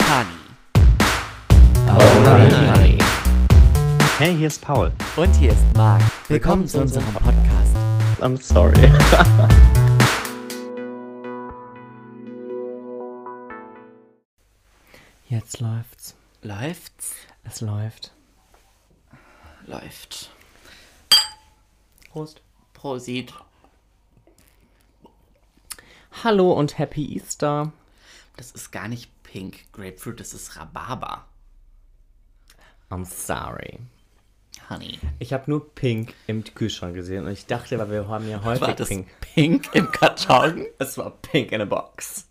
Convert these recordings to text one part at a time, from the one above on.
Honey. Honey. Hey, hier ist Paul. Und hier ist Marc. Willkommen zu unserem Podcast. I'm sorry. Jetzt läuft's. Läuft's? Es läuft. Läuft. Prost. Prosit. Hallo und Happy Easter. Das ist gar nicht Pink Grapefruit, das ist Rhabarber. I'm sorry. Honey. Ich habe nur Pink im Kühlschrank gesehen und ich dachte, weil wir haben ja War häufig das Pink. Pink im Karton? Es war Pink in a Box.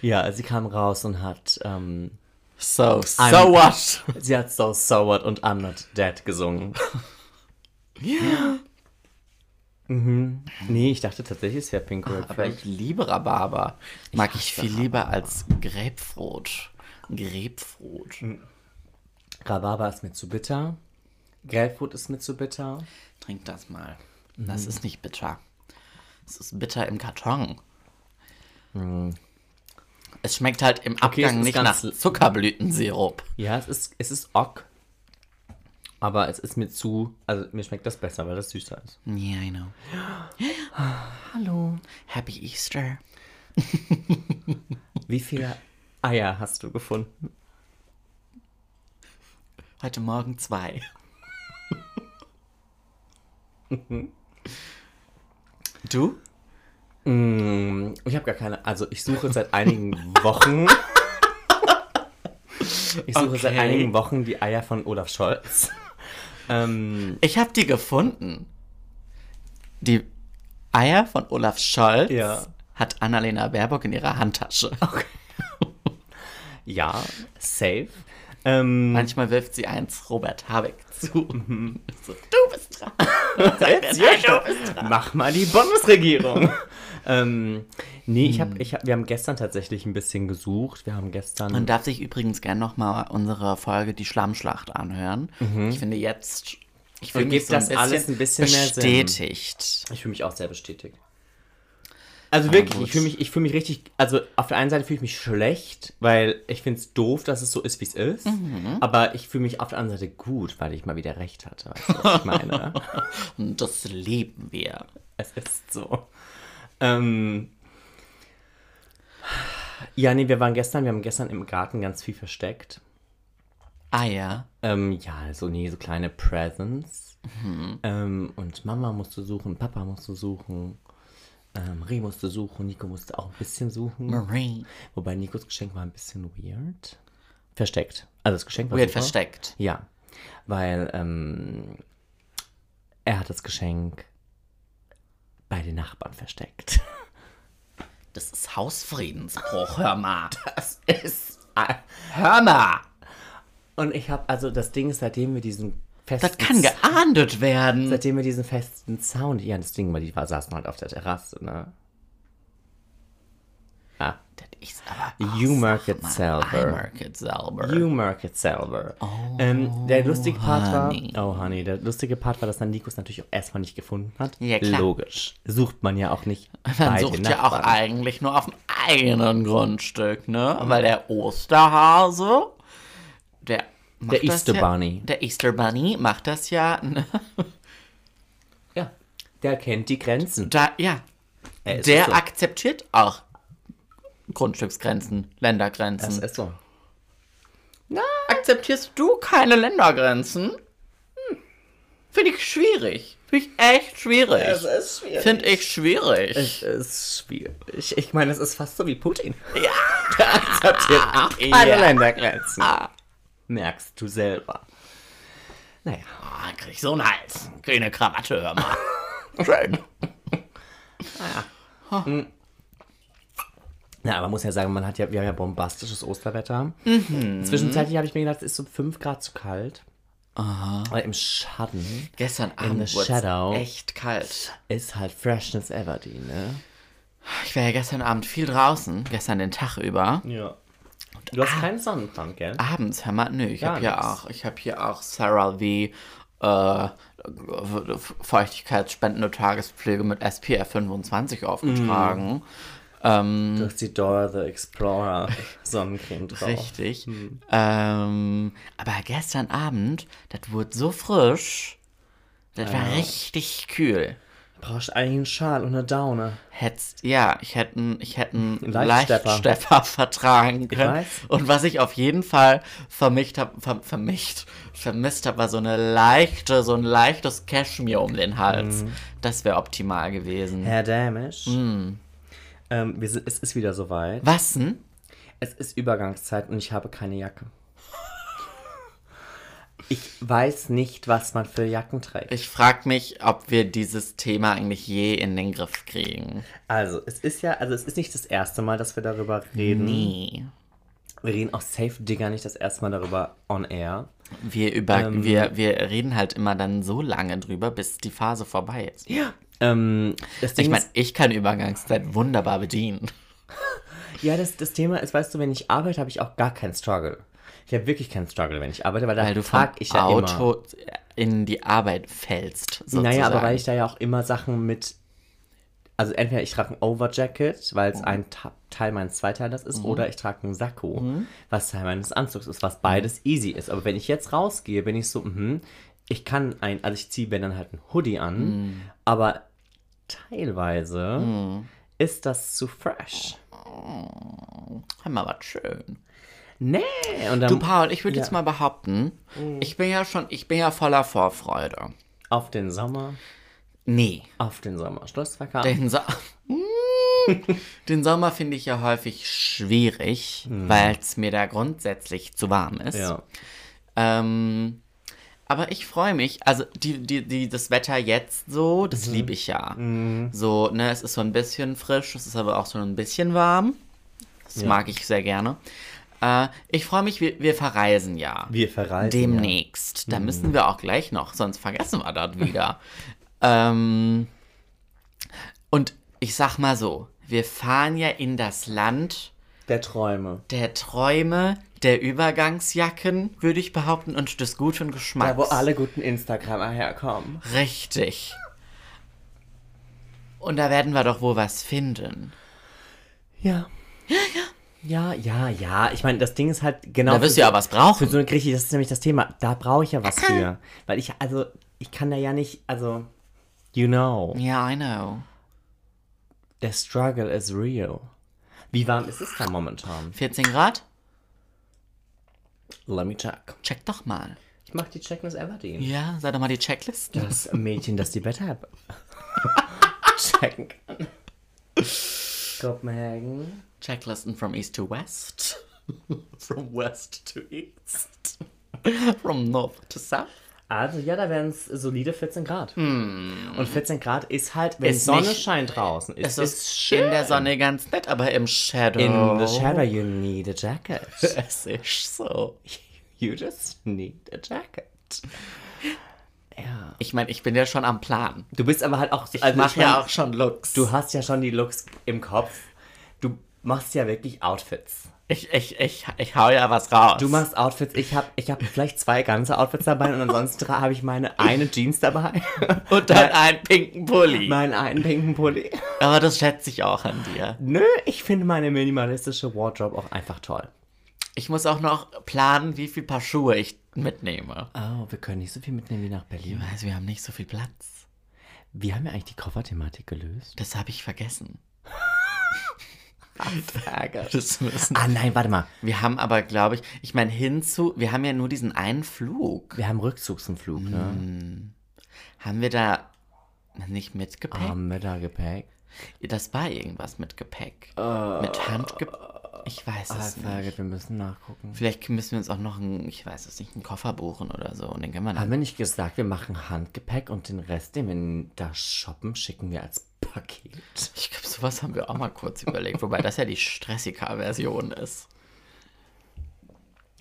Ja, sie kam raus und hat, ähm, So, so I'm- what? sie hat So So What und I'm Not Dead gesungen. mhm. Nee, ich dachte tatsächlich, es wäre Pink Aber Grapefruit. ich liebe Rhabarber. Mag ich, hasse viel lieber als Grapefruit. Grapefruit. Rhabarber ist mir zu bitter. Grapefruit ist mir zu bitter. Trink das mal. Das ist nicht bitter. Es ist bitter im Karton. Es schmeckt halt im Abgang ist nicht nach Zuckerblütensirup. Ja, es ist, es ist ok. Aber es ist mir zu, also mir schmeckt das besser, weil das süßer ist. Yeah, I know. Hallo. Happy Easter. Wie viele Eier hast du gefunden? Heute Morgen zwei. du? Mm, Ich habe gar keine, also ich suche seit einigen Wochen. Ich suche seit Okay. einigen Wochen die Eier von Olaf Scholz. Ähm, Ich habe die gefunden. Die Eier von Olaf Scholz Ja. hat Annalena Baerbock in ihrer Handtasche. ja, safe. Ähm, Manchmal wirft sie eins Robert Habeck zu. so, du bist dran. Jetzt, du bist dran. Mach mal die Bundesregierung. Ähm, nee, ich hab, ich hab, wir haben gestern tatsächlich ein bisschen gesucht. Wir haben gestern. Man darf sich übrigens gerne nochmal unsere Folge Die Schlammschlacht anhören. Ich finde jetzt, ich fühle mich so das alles ein bisschen mehr Sinn. bestätigt. ich fühle mich auch sehr bestätigt. Also wirklich, ich fühle mich, ich fühle mich richtig. Also auf der einen Seite fühle ich mich schlecht, weil ich finde es doof, dass es so ist, wie es ist. Mhm. Aber ich fühle mich auf der anderen Seite gut, weil ich mal wieder recht hatte. Weißt du, was ich meine? Und das lieben wir. Es ist so. Ähm, ja, nee, wir waren gestern, wir haben gestern im Garten ganz viel versteckt. Eier. Ähm, ja, so nee, so kleine Presents. Ähm, und Mama musste suchen, Papa musste suchen, ähm, Marie musste suchen, Nico musste auch ein bisschen suchen. Marie. Wobei Nikos Geschenk war ein bisschen weird. Versteckt. Also das Geschenk war Weird super. versteckt. Ja, weil ähm, er hat das Geschenk bei den Nachbarn versteckt. Das ist Hausfriedensbruch, hör mal. Das ist. Hör mal. Und ich habe, also das Ding ist, seitdem wir diesen festen. Das kann geahndet werden. Seitdem wir diesen festen Sound. Ja, das Ding, weil die war, saßen halt auf der Terrasse, ne? Ah. Das ist aber. You Ach, mark sag it mal, selber. I mark it selber. You mark it selber. ähm, der lustige Part honey. war. Oh, Honey. Der lustige Part war, dass dann Nikos natürlich auch erstmal nicht gefunden hat. Ja, klar. Logisch. Sucht man ja auch nicht. Man sucht ja auch eigentlich nur auf dem eigenen Grundstück, ne? Weil der Osterhase, der. macht Der Easter ja, Bunny. Der Easter Bunny macht das ja. Ne? Ja. Der kennt die Grenzen. Da, ja. Er Der so. akzeptiert auch Grundstücksgrenzen, Ländergrenzen. Das ist so. Akzeptierst du keine Ländergrenzen? Hm. Finde ich schwierig. Finde ich echt schwierig. ist schwierig. Finde ich schwierig. Es ist schwierig. Ich, ich meine, es ist fast so wie Putin. ja. Der akzeptiert auch keine Ja. Ländergrenzen. Ah. Merkst du selber. Naja. Ah, krieg ich so einen Hals. Grüne Krawatte, hör mal. Schön. Ja, aber man muss ja sagen, man hat ja, wir haben ja bombastisches Osterwetter. Mhm. Zwischenzeitlich habe ich mir gedacht, es ist so 5 Grad zu kalt. Aber im Schatten Gestern Abend wurde shadow. echt kalt. ist halt Freshness Everdeen, ne? Ich war ja gestern Abend viel draußen, gestern den Tag über. Ja. Du hast keinen Sonnenbrand, gell? Abends, hör mal, nö, ich habe ja nix. auch, ich habe hier auch Sarah V. Äh, Feuchtigkeitsspendende Tagespflege mit SPF 25 aufgetragen. Ähm, Du hast die Dora the Explorer Sonnencreme drauf. richtig. Ähm, aber gestern Abend, das wurde so frisch. Das war richtig kühl. Brauchst eigentlich einen Schal und eine Daune. Hätt's, ja, ich hätte einen ich einen Leichtstepper. Leichtstepper vertragen können. Und was ich auf jeden Fall vermischt habe, ver, vermischt, vermisst habe, war so eine leichte, so ein leichtes Cashmere um den Hals. Mhm. Das wäre optimal gewesen. Herr Dämisch. Ähm, wir sind, es ist wieder soweit. Was denn? Es ist Übergangszeit und ich habe keine Jacke. Ich weiß nicht, was man für Jacken trägt. Ich frage mich, ob wir dieses Thema eigentlich je in den Griff kriegen. Also, es ist ja, also es ist nicht das erste Mal, dass wir darüber reden. Nee. Wir reden auch safe Digger nicht das erste Mal darüber on air. Wir, über, Ähm. wir, wir reden halt immer dann so lange drüber, bis die Phase vorbei ist. Ja. Ähm, Ich meine, ich kann Übergangszeit wunderbar bedienen. ja, das, das Thema ist, weißt du, wenn ich arbeite, habe ich auch gar keinen Struggle. Ich habe wirklich keinen Struggle, wenn ich arbeite, weil da Weil du vom frag ich ja immer. Auto in die Arbeit fällst. Sozusagen. Naja, aber weil ich da ja auch immer Sachen mit. Also entweder ich trage ein Overjacket, weil es ein Ta Teil meines Zweiteilers ist, oder ich trage einen Sakko, was Teil meines Anzugs ist, was beides easy ist. Aber wenn ich jetzt rausgehe, bin ich so, mhm, ich kann ein, also ich ziehe mir dann halt ein Hoodie an, aber teilweise ist das zu fresh. Hör mal, was schön. Nee, und dann Du, Paul, ich würde ja. jetzt mal behaupten, ich bin ja schon, ich bin ja voller Vorfreude. auf den Sommer, Nee. auf den Sommer. Schlussverkauf. Den, so den Sommer finde ich ja häufig schwierig, weil es mir da grundsätzlich zu warm ist. Ja. Ähm, aber ich freue mich, also die, die, die, das Wetter jetzt so, das liebe ich ja. So, ne, es ist so ein bisschen frisch, es ist aber auch so ein bisschen warm. Das mag ich sehr gerne. Äh, ich freue mich, wir, wir verreisen ja. Wir verreisen. Demnächst. Da müssen wir auch gleich noch, sonst vergessen wir das wieder. ähm, und ich sag mal so, wir fahren ja in das Land Der Träume. der Träume, der Übergangsjacken, würde ich behaupten, und des guten Geschmacks. Da, wo alle guten Instagramer herkommen. Richtig. Und da werden wir doch wohl was finden. Ja. Ja, ja, ja. Ich meine, das Ding ist halt genau. Da wirst du ja was brauchen. Für so eine Grieche, das ist nämlich das Thema. Da brauche ich ja was für. Weil ich, also, ich kann da ja nicht, also, you know, Ja, I know. the struggle is real. Wie warm ist es da momentan? 14 Grad? Let me check. Check doch mal. Ich mach die Checklist Everdeen. Ja, sei doch mal die Checklist. Das Mädchen, das die Wetter checken kann. Kopenhagen. Checklisten from east to west. from west to east. from north to south. Also ja, da wären es solide 14 Grad. Und 14 Grad ist halt, wenn. Ist die Sonne nicht- scheint draußen, ist Es ist in der Sonne ganz nett, aber im Shadow. In the shadow you need a jacket. Es ist so. You just need a jacket. Ja. Ich meine, ich bin ja schon am Plan. Du bist aber halt auch Ich also mache ja auch schon Looks. Du hast ja schon die Looks im Kopf. Du machst ja wirklich Outfits. Ich, ich, ich, ich hau ja was raus. Du machst Outfits. Ich habe ich hab vielleicht zwei ganze Outfits dabei und ansonsten habe ich meine eine Jeans dabei. und dann einen pinken Pulli. meinen einen pinken Pulli. Aber das schätze ich auch an dir. Nö, ich finde meine minimalistische Wardrobe auch einfach toll. Ich muss auch noch planen, wie viel Paar Schuhe ich mitnehme. Oh, wir können nicht so viel mitnehmen wie nach Berlin. Also wir haben nicht so viel Platz. Wie haben wir eigentlich die Kofferthematik gelöst? Das habe ich vergessen. Das müssen. Ah nein, warte mal. Wir haben aber, glaube ich, ich meine, hinzu, wir haben ja nur diesen einen Flug. Wir haben Rückzugsflug, ne? Haben wir da nicht mit Gepäck? Ah, Mittelgepäck. Das war irgendwas mit Gepäck. mit Handgepäck. Ich weiß Ah, es nicht. Wir müssen nachgucken. Vielleicht müssen wir uns auch noch einen, ich weiß es nicht, einen Koffer buchen oder so. Und den können wir Haben wir nicht gesagt, wir machen Handgepäck und den Rest, den wir da shoppen, schicken wir als Paket? Ich glaube, sowas haben wir auch mal kurz überlegt. Wobei das ja die Stressica-Version ist.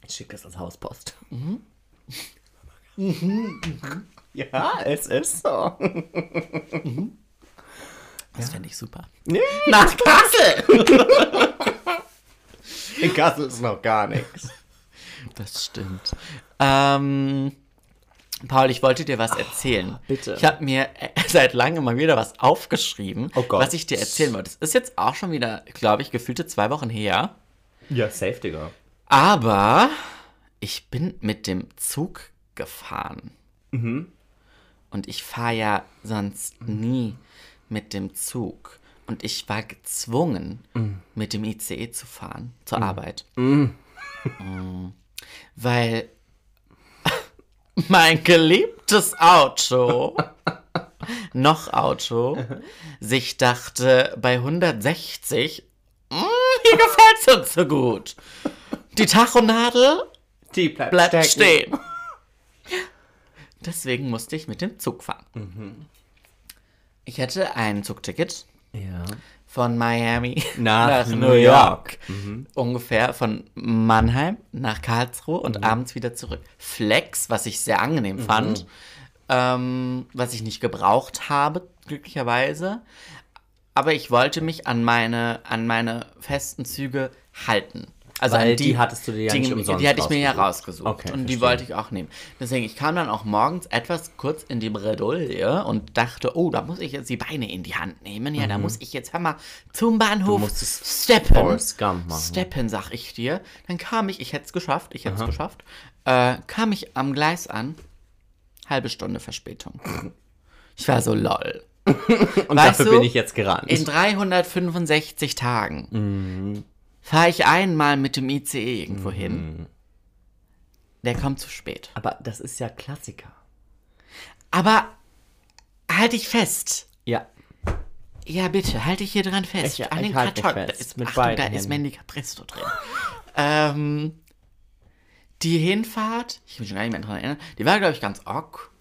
Ich schicke das als Hauspost. Mhm. Ja, es ist so. Das fände ich super. Nach Kassel! In Kassel ist noch gar nichts. Das stimmt. Ähm, Paul, ich wollte dir was erzählen. bitte. Ich habe mir äh, seit langem mal wieder was aufgeschrieben, Oh was ich dir erzählen wollte. Es ist jetzt auch schon wieder, glaube ich, gefühlte zwei Wochen her. Ja, safe, Digga. Aber ich bin mit dem Zug gefahren. Und ich fahre ja sonst nie mit dem Zug. Und ich war gezwungen, mit dem ICE zu fahren zur Arbeit. Mm. Weil mein geliebtes Auto, noch Auto, sich dachte bei 160, "Mm, hier gefällt es uns so gut. Die Tachonadel Die bleibt, bleibt stehen. Deswegen musste ich mit dem Zug fahren. Ich hatte ein Zugticket Ja. von Miami Nach New New York. York. Ungefähr von Mannheim nach Karlsruhe und abends wieder zurück. Flex, was ich sehr angenehm fand, ähm, was ich nicht gebraucht habe, glücklicherweise. Aber ich wollte mich an meine, an meine festen Züge halten. Also Weil an die hattest du dir ja nicht umsonst Die hatte ich mir ja rausgesucht. Okay, und die verstehe. wollte ich auch nehmen. Deswegen, ich kam dann auch morgens etwas kurz in die Bredouille und dachte, oh, da muss ich jetzt die Beine in die Hand nehmen. Ja, da muss ich jetzt, hör mal, zum Bahnhof steppen. Steppen, sag ich dir. Dann kam ich, ich hätte es geschafft, ich hätte es geschafft, äh, kam ich am Gleis an, halbe Stunde Verspätung. Ich war so lol. Und Weißt dafür du, bin ich jetzt gerannt. In 365 Tagen Mhm. Fahre ich einmal mit dem ICE irgendwo Mhm. hin. Der kommt zu spät. Aber das ist ja Klassiker. Aber halt dich fest. Ja. Ja, bitte, halt dich hier dran fest. Ich- An ich den halt Karton. Da ist, mit Achtung, da beiden ist Händen. Mandy Capristo drin. ähm, die Hinfahrt, ich will mich schon gar nicht mehr daran erinnern, die war, glaube ich, ganz ok.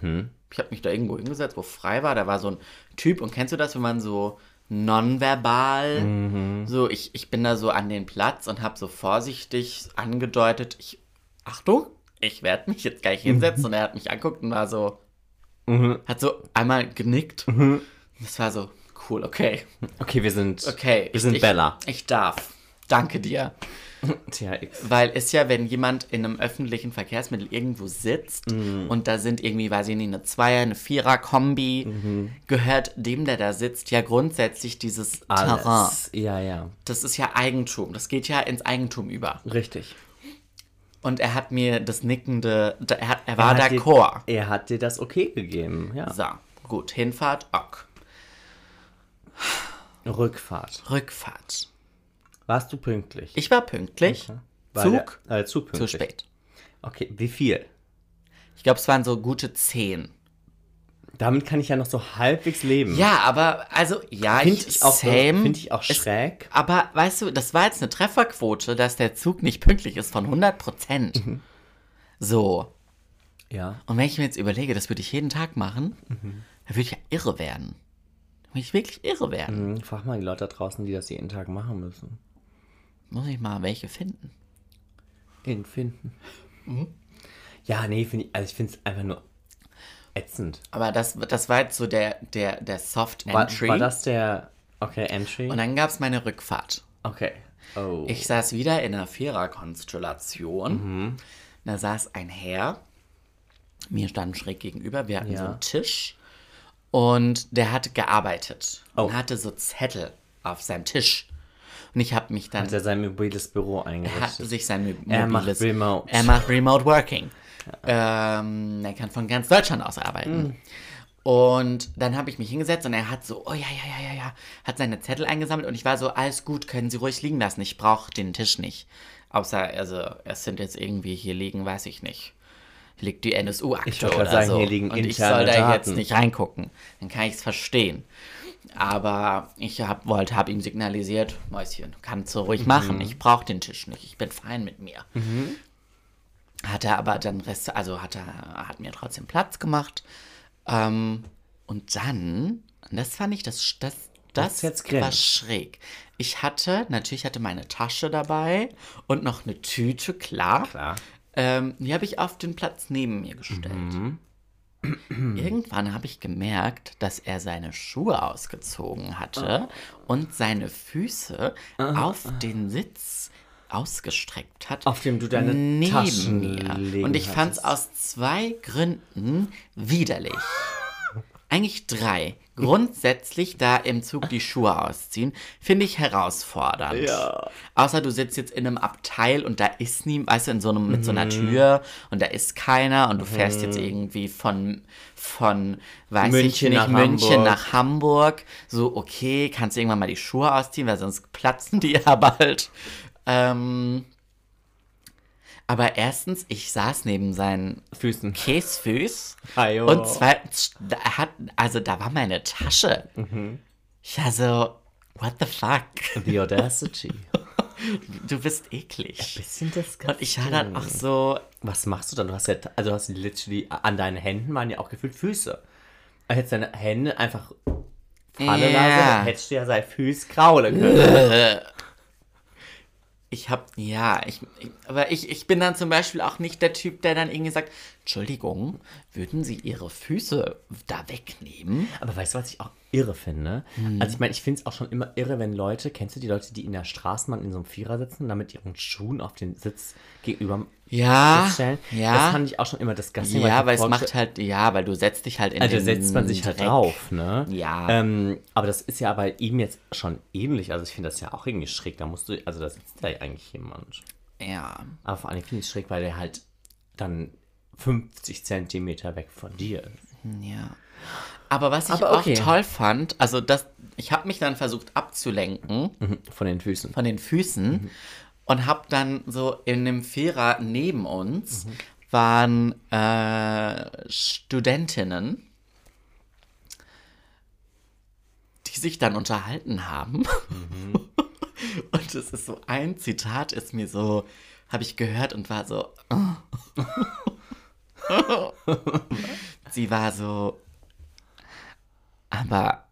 Mhm. Ich habe mich da irgendwo hingesetzt, wo frei war. Da war so ein Typ, und kennst du das, wenn man so nonverbal, Mhm. so, ich, ich bin da so an den Platz und habe so vorsichtig angedeutet, ich, Achtung, ich werde mich jetzt gleich hinsetzen. Mhm. Und er hat mich anguckt und war so, hat so einmal genickt. Mhm. Das war so, cool, okay. Okay, wir sind. Okay. Wir sind ich, Bella. Ich darf. Danke dir. THX. Weil es ja, wenn jemand in einem öffentlichen Verkehrsmittel irgendwo sitzt Mhm. und da sind irgendwie, weiß ich nicht, eine Zweier-, eine Vierer-Kombi, Mhm. gehört dem, der da sitzt, ja grundsätzlich dieses Terrain. Alles. Ja, ja. Das ist ja Eigentum. Das geht ja ins Eigentum über. Richtig. Und er hat mir das nickende, er, hat, er war dir- d'accord. Er hat dir das okay gegeben, ja. So, gut. Hinfahrt, ok. Rückfahrt. Rückfahrt. Warst du pünktlich? Ich war pünktlich. War Zug, Der, äh, zu zu pünktlich. spät. Okay, wie viel? Ich glaube, es waren so gute zehn. Damit kann ich ja noch so halbwegs leben. Ja, aber, also, ja, Finde ich, ich auch, same. find ich auch Es- schräg. Aber, weißt du, das war jetzt eine Trefferquote, dass der Zug nicht pünktlich ist von 100 Prozent. Mhm. So. Ja. Und wenn ich mir jetzt überlege, das würde ich jeden Tag machen, Mhm. dann würde ich ja irre werden. Dann würde ich wirklich irre werden. Hm, Frag mal die Leute da draußen, die das jeden Tag machen müssen. Muss ich mal welche finden. Den finden. Mhm. Ja, nee, finde ich, also ich finde es einfach nur ätzend. Aber das, das war jetzt so der, der, der Soft War, Entry. war das der, okay, Entry? Und dann gab es meine Rückfahrt. okay. Oh. Ich saß wieder in einer Viererkonstellation. Mhm. Da saß ein Herr, mir stand schräg gegenüber, wir hatten Ja. so einen Tisch und der hat gearbeitet Oh. und hatte so Zettel auf seinem Tisch. Und ich habe mich dann, hat er sein mobiles Büro er hat eingerichtet. sich sein mo- Er macht mobiles, Remote. er macht Remote Working. Ähm, er kann von ganz Deutschland aus arbeiten. Mhm. Und dann habe ich mich hingesetzt und er hat so, oh ja, ja, ja, ja, ja, hat seine Zettel eingesammelt und ich war so, alles gut, können Sie ruhig liegen lassen, ich brauche den Tisch nicht. Außer, also, es sind jetzt irgendwie hier liegen, weiß ich nicht. Liegt die NSU-Akte oder sagen, so. hier liegen und ich soll da jetzt Daten. nicht reingucken. Dann kann ich es verstehen. Aber ich hab, wollte, habe ihm signalisiert, Mäuschen, kannst du Mhm. ruhig machen, ich brauche den Tisch nicht, ich bin fein mit mir. Hat er aber dann Rest, also hat er, hat mir trotzdem Platz gemacht. Ähm, und dann, das fand ich, das, das, das jetzt war schräg. Ich hatte, natürlich hatte meine Tasche dabei und noch eine Tüte, klar. Klar. Ähm, die habe ich auf den Platz neben mir gestellt. Mhm. Irgendwann habe ich gemerkt, dass er seine Schuhe ausgezogen hatte und seine Füße Ah. auf den Sitz ausgestreckt hat. Auf dem du deine neben Taschen mir. Und ich fand es aus zwei Gründen widerlich. Eigentlich drei. Grundsätzlich da im Zug die Schuhe ausziehen, finde ich herausfordernd. Ja. Außer du sitzt jetzt in einem Abteil und da ist niemand, weißt du, in so einem, mit so einer mhm. Tür und da ist keiner und du fährst jetzt mhm. irgendwie von, von, weiß München ich nicht, nach München Hamburg. nach Hamburg. So, okay, kannst du irgendwann mal die Schuhe ausziehen, weil sonst platzen die ja bald. Ähm, aber erstens, ich saß neben seinen Füßen. Käsfüß. Ajo. Und zweitens, da hat, also da war meine Tasche. Mhm. Ich war so, what the fuck? The audacity. Du bist eklig. Ein bisschen disgusting. Und ich war dann auch so. Was machst du dann? Du hast ja, also du hast literally, an deinen Händen waren ja auch gefühlt Füße. Also hättest deine Hände einfach falle yeah. hättest du ja seine Füße kraulen können. Ich hab, ja, ich, ich, aber ich, ich bin dann zum Beispiel auch nicht der Typ, der dann irgendwie sagt, Entschuldigung, würden Sie Ihre Füße da wegnehmen? Aber weißt du, was ich auch irre finde? Hm. Also ich meine, ich finde es auch schon immer irre, wenn Leute, kennst du die Leute, die in der Straßenbahn in so einem Vierer sitzen und dann mit ihren Schuhen auf den Sitz gegenüber ja, stellen? Ja. Das fand ich auch schon immer disgusting. Ja, weil, weil es macht halt, ja, weil du setzt dich halt in also den setzt man sich halt Dreck. halt drauf, ne? Ja. Ähm, aber das ist ja bei ihm jetzt schon ähnlich. Also ich finde das ja auch irgendwie schräg. Da musst du, also da sitzt da eigentlich jemand. Ja. Aber vor allem finde ich es schräg, weil der halt dann 50 Zentimeter weg von dir ist. Ja. Aber was ich Aber okay. auch toll fand, also das, ich habe mich dann versucht abzulenken. Mhm, von den Füßen. Von den Füßen. Mhm. Und habe dann so in dem Vierer neben uns mhm. waren äh, Studentinnen, die sich dann unterhalten haben. Mhm. Und es ist so ein Zitat, ist mir so, habe ich gehört und war so. Sie war so, aber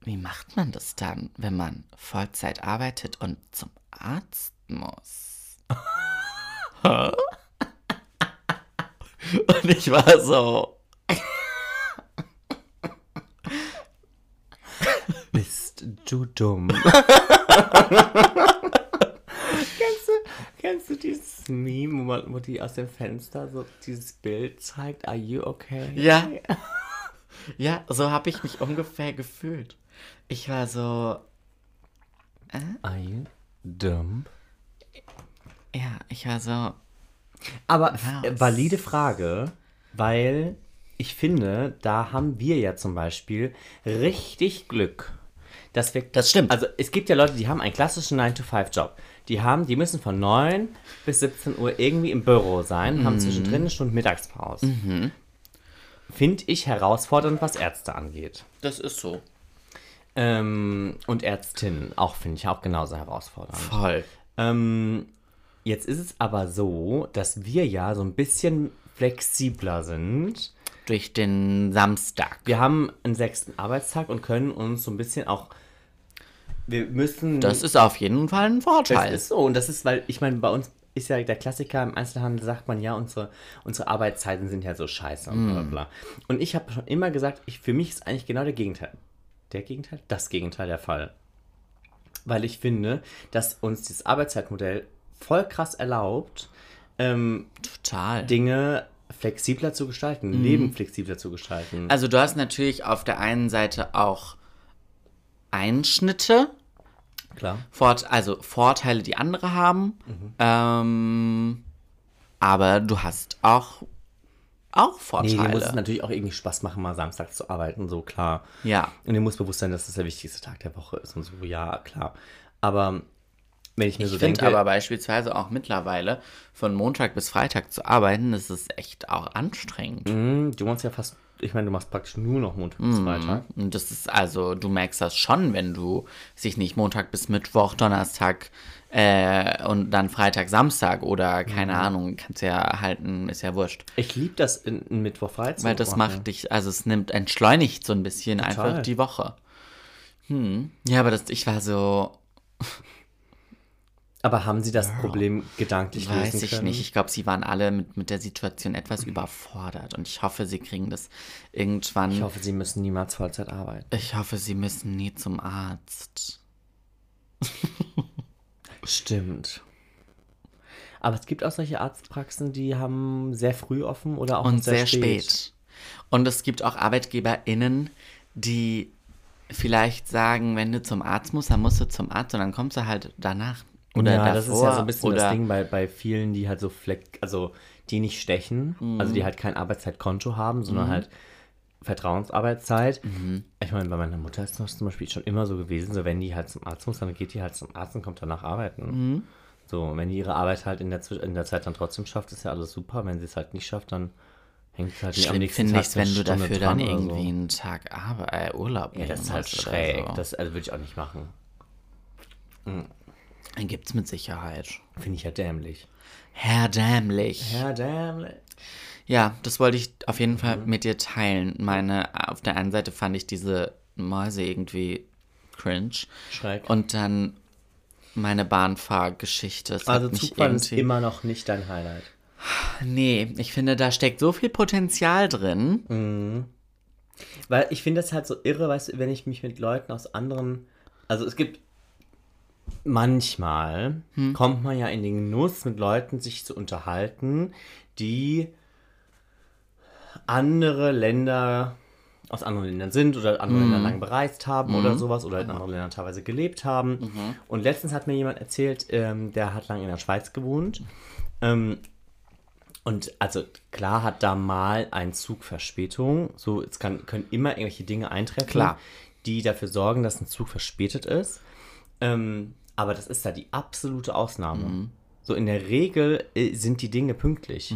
wie macht man das dann, wenn man Vollzeit arbeitet und zum Arzt muss? und ich war so. Bist du dumm? Kennst du dieses Meme, wo, man, wo die aus dem Fenster so dieses Bild zeigt? Are you okay? Ja. ja, so habe ich mich ungefähr gefühlt. Ich war so. Äh? Are you dumb? Ja, ich war so. Aber was? valide Frage, weil ich finde, da haben wir ja zum Beispiel richtig Glück. Dass wir, das stimmt. Also es gibt ja Leute, die haben einen klassischen 9-to-5-Job die haben, die müssen von 9 bis 17 Uhr irgendwie im Büro sein, mhm. haben zwischendrin eine Stunde Mittagspause. Mhm. Finde ich herausfordernd, was Ärzte angeht. Das ist so. Ähm, und Ärztinnen auch, finde ich auch genauso herausfordernd. Voll. Ähm, jetzt ist es aber so, dass wir ja so ein bisschen flexibler sind. Durch den Samstag. Wir haben einen sechsten Arbeitstag und können uns so ein bisschen auch wir müssen. Das ist auf jeden Fall ein Vorteil. Das ist so. Und das ist, weil, ich meine, bei uns ist ja der Klassiker im Einzelhandel, sagt man ja, unsere, unsere Arbeitszeiten sind ja so scheiße und bla bla. Und ich habe schon immer gesagt, ich, für mich ist eigentlich genau der Gegenteil. Der Gegenteil? Das Gegenteil der Fall. Weil ich finde, dass uns dieses Arbeitszeitmodell voll krass erlaubt, ähm, Total. Dinge flexibler zu gestalten, mhm. Leben flexibler zu gestalten. Also du hast natürlich auf der einen Seite auch Einschnitte, Klar. Fort, also Vorteile, die andere haben. Mhm. Ähm, aber du hast auch, auch Vorteile. Nee, dir muss es natürlich auch irgendwie Spaß machen, mal samstags zu arbeiten, so klar. Ja. Und dir muss bewusst sein, dass das der wichtigste Tag der Woche ist und so, ja, klar. Aber wenn ich mir ich so finde aber beispielsweise auch mittlerweile von Montag bis Freitag zu arbeiten, das ist echt auch anstrengend. Mm, du machst ja fast, ich meine, du machst praktisch nur noch Montag bis mm, Freitag. Und das ist also, du merkst das schon, wenn du sich nicht Montag bis Mittwoch, Donnerstag äh, und dann Freitag, Samstag oder keine mhm. Ahnung, kannst ja halten, ist ja wurscht. Ich liebe das in, in Mittwoch, Freitag. Weil das macht dich, also es nimmt, entschleunigt so ein bisschen Total. einfach die Woche. Hm. Ja, aber das, ich war so. Aber haben Sie das Problem gedanklich Weiß lösen ich können? nicht. Ich glaube, Sie waren alle mit, mit der Situation etwas überfordert. Und ich hoffe, Sie kriegen das irgendwann. Ich hoffe, Sie müssen niemals Vollzeit arbeiten. Ich hoffe, Sie müssen nie zum Arzt. Stimmt. Aber es gibt auch solche Arztpraxen, die haben sehr früh offen oder auch und sehr, spät. Und es gibt auch ArbeitgeberInnen, die vielleicht sagen, wenn du zum Arzt musst, dann musst du zum Arzt und dann kommst du halt danach. Oder ja, davor, das ist ja so ein bisschen oder das Ding bei, bei vielen, die halt so fleck, also die nicht stechen, also Mhm. die halt kein Arbeitszeitkonto haben, sondern halt Vertrauensarbeitszeit. Mhm. Ich meine, bei meiner Mutter ist das zum Beispiel schon immer so gewesen, so wenn die halt zum Arzt muss, dann geht die halt zum Arzt und kommt danach arbeiten. Mhm. So, wenn die ihre Arbeit halt in der, in der Zeit dann trotzdem schafft, ist ja alles super. Wenn sie es halt nicht schafft, dann hängt es halt am Schlimm nächsten finde Tag ich wenn du Stunde dafür dann oder so. irgendwie einen Tag Arbeit, äh, Urlaub Ja, das ist halt schräg. so. Das also würde ich auch nicht machen. Dann gibt's mit Sicherheit. Finde ich ja dämlich. Herr dämlich. Ja, dämlich. Ja, das wollte ich auf jeden Fall Mhm. mit dir teilen. Meine, auf der einen Seite fand ich diese Mäuse irgendwie cringe. Schräg. Und dann meine Bahnfahrgeschichte. Es Also Zugfahren ist immer noch nicht dein Highlight. Nee, ich finde, da steckt so viel Potenzial drin. Weil ich finde das halt so irre, weißt du, wenn ich mich mit Leuten aus anderen. Also es gibt. Manchmal kommt man ja in den Genuss, mit Leuten sich zu unterhalten, die andere Länder aus anderen Ländern sind oder andere Länder lang bereist haben oder sowas oder in anderen Ländern teilweise gelebt haben. Und letztens hat mir jemand erzählt, ähm, der hat lange in der Schweiz gewohnt. Ähm, und also klar hat da mal ein Zug Verspätung. So, es kann, können immer irgendwelche Dinge eintreffen, Klar. die dafür sorgen, dass ein Zug verspätet ist. Ähm, aber das ist da die absolute Ausnahme. So in der Regel äh, sind die Dinge pünktlich.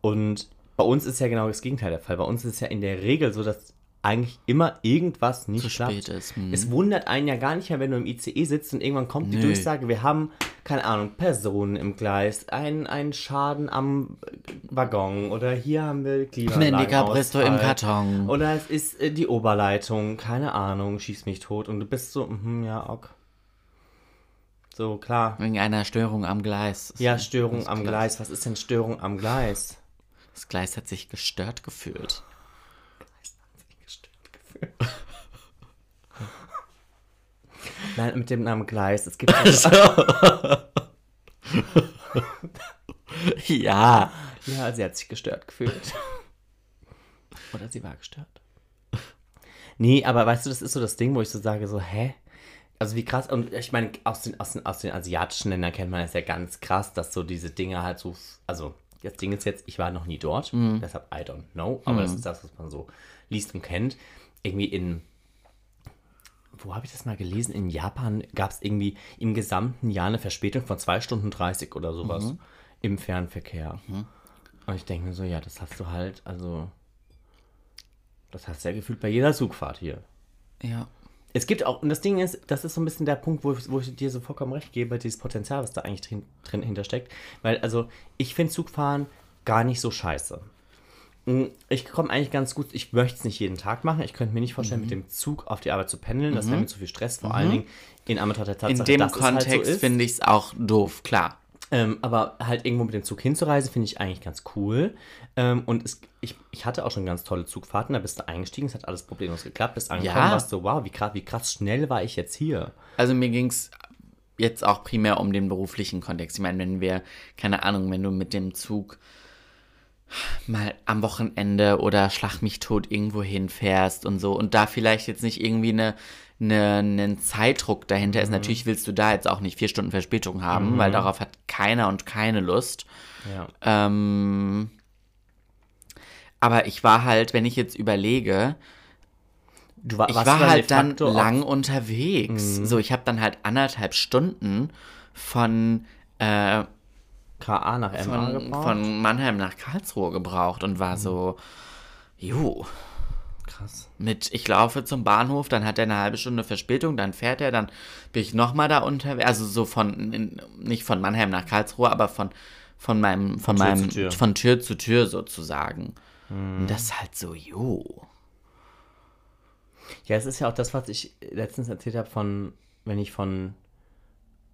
Und bei uns ist ja genau das Gegenteil der Fall. Bei uns ist es ja in der Regel so, dass eigentlich immer irgendwas nicht Zu klappt. spät ist, hm. Es wundert einen ja gar nicht mehr, wenn du im ICE sitzt und irgendwann kommt die Nö. Durchsage, wir haben, keine Ahnung, Personen im Gleis, ein, ein Schaden am Waggon oder hier haben wir Klimaanlagen Mendicapresto im Karton. Oder es ist äh, die Oberleitung, keine Ahnung, schieß mich tot und du bist so, mhm, ja, ok. So, klar. Wegen einer Störung am Gleis. Ja, Störung Das am Gleis. Was ist denn Störung am Gleis? Das Gleis hat sich gestört gefühlt. Nein, mit dem Namen Gleis. Es gibt Ja. Ja, sie hat sich gestört gefühlt. Oder sie war gestört. Nee, aber weißt du, das ist so das Ding, wo ich so sage, so, hä? Also wie krass, und ich meine, aus den, aus, den, aus den asiatischen Ländern kennt man es ja ganz krass, dass so diese Dinge halt so, also das Ding ist jetzt, ich war noch nie dort, deshalb I don't know, aber das ist das, was man so liest und kennt. Irgendwie in, wo habe ich das mal gelesen? In Japan gab es irgendwie im gesamten Jahr eine Verspätung von 2 Stunden 30 oder sowas im Fernverkehr. Und ich denke mir so, ja, das hast du halt, also, das hast du ja gefühlt bei jeder Zugfahrt hier. Ja. Es gibt auch, und das Ding ist, das ist so ein bisschen der Punkt, wo ich, wo ich dir so vollkommen recht gebe, dieses Potenzial, was da eigentlich drin, drin hintersteckt. Weil, also, ich finde Zugfahren gar nicht so scheiße. Mm, Ich komme eigentlich ganz gut, ich möchte es nicht jeden Tag machen. Ich könnte mir nicht vorstellen, mit dem Zug auf die Arbeit zu pendeln. Das wäre mir zu viel Stress, vor allen Dingen in Anbetracht der Tatsache, In dem es halt so Kontext finde ich es auch doof, klar. Ähm, aber halt irgendwo mit dem Zug hinzureisen, finde ich eigentlich ganz cool. Ähm, und es, ich, ich hatte auch schon ganz tolle Zugfahrten, da bist du eingestiegen, es hat alles problemlos geklappt, bist angekommen, Ja. warst so, wow, wie krass, wie krass schnell war ich jetzt hier. Also mir ging es jetzt auch primär um den beruflichen Kontext. Ich meine, wenn wir, keine Ahnung, wenn du mit dem Zug mal am Wochenende oder Schlag mich tot irgendwo hinfährst und so und da vielleicht jetzt nicht irgendwie eine, eine, einen Zeitdruck dahinter ist. Natürlich willst du da jetzt auch nicht vier Stunden Verspätung haben, weil darauf hat keiner und keine Lust. Ja. Ähm, aber ich war halt, wenn ich jetzt überlege, Du war, ich warst war halt dann lang unterwegs. So, ich habe dann halt anderthalb Stunden von, äh, KA nach MA von, gebraucht. von Mannheim nach Karlsruhe gebraucht und war so, jo, Krass. mit ich laufe zum Bahnhof, dann hat er eine halbe Stunde Verspätung, dann fährt er, dann bin ich nochmal da unterwegs, also so von, in, nicht von Mannheim nach Karlsruhe, aber von, von meinem, von Tür meinem, zu Tür. von Tür zu Tür sozusagen. Mhm. Und das ist halt so, jo. Ja, es ist ja auch das, was ich letztens erzählt habe, von, wenn ich von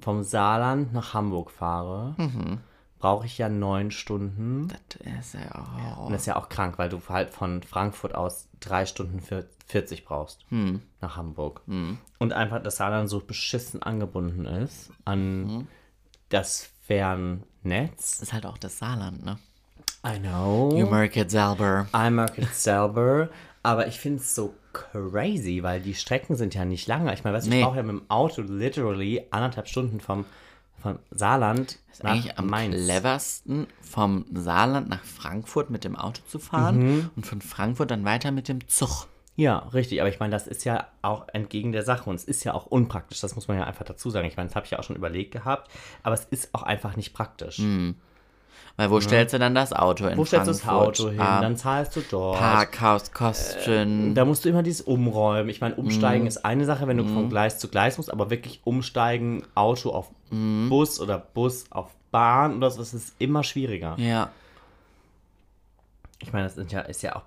vom Saarland nach Hamburg fahre, Mhm. Brauche ich ja neun Stunden. Das ist ja auch. Und das ist ja auch krank, weil du halt von Frankfurt aus drei Stunden vier- 40 brauchst Hm. nach Hamburg. Und einfach das Saarland so beschissen angebunden ist an Mhm. das Fernnetz Netz. Ist halt auch das Saarland, ne? I know. You merk it selber. I mark it selber. Aber ich finde es so crazy, weil die Strecken sind ja nicht lange. Ich meine, weißt du, Nee. ich brauche ja mit dem Auto literally anderthalb Stunden vom, vom Saarland Ist eigentlich am Mainz. cleversten, vom Saarland nach Frankfurt mit dem Auto zu fahren Mhm. und von Frankfurt dann weiter mit dem Zug. Ja, richtig. Aber ich meine, das ist ja auch entgegen der Sache und es ist ja auch unpraktisch. Das muss man ja einfach dazu sagen. Ich meine, das habe ich ja auch schon überlegt gehabt. Aber es ist auch einfach nicht praktisch. Weil wo stellst du dann das Auto in Wo stellst du das? Auto hin? Ah, Dann zahlst du dort. Parkhauskosten. Da musst du immer dieses Umräumen. Ich meine, Mhm. umsteigen ist eine Sache, wenn du von Gleis zu Gleis musst, aber wirklich umsteigen, Auto auf Mhm. Bus oder Bus auf Bahn oder so, das ist immer schwieriger. ja. Ich meine, das sind ja, ist ja auch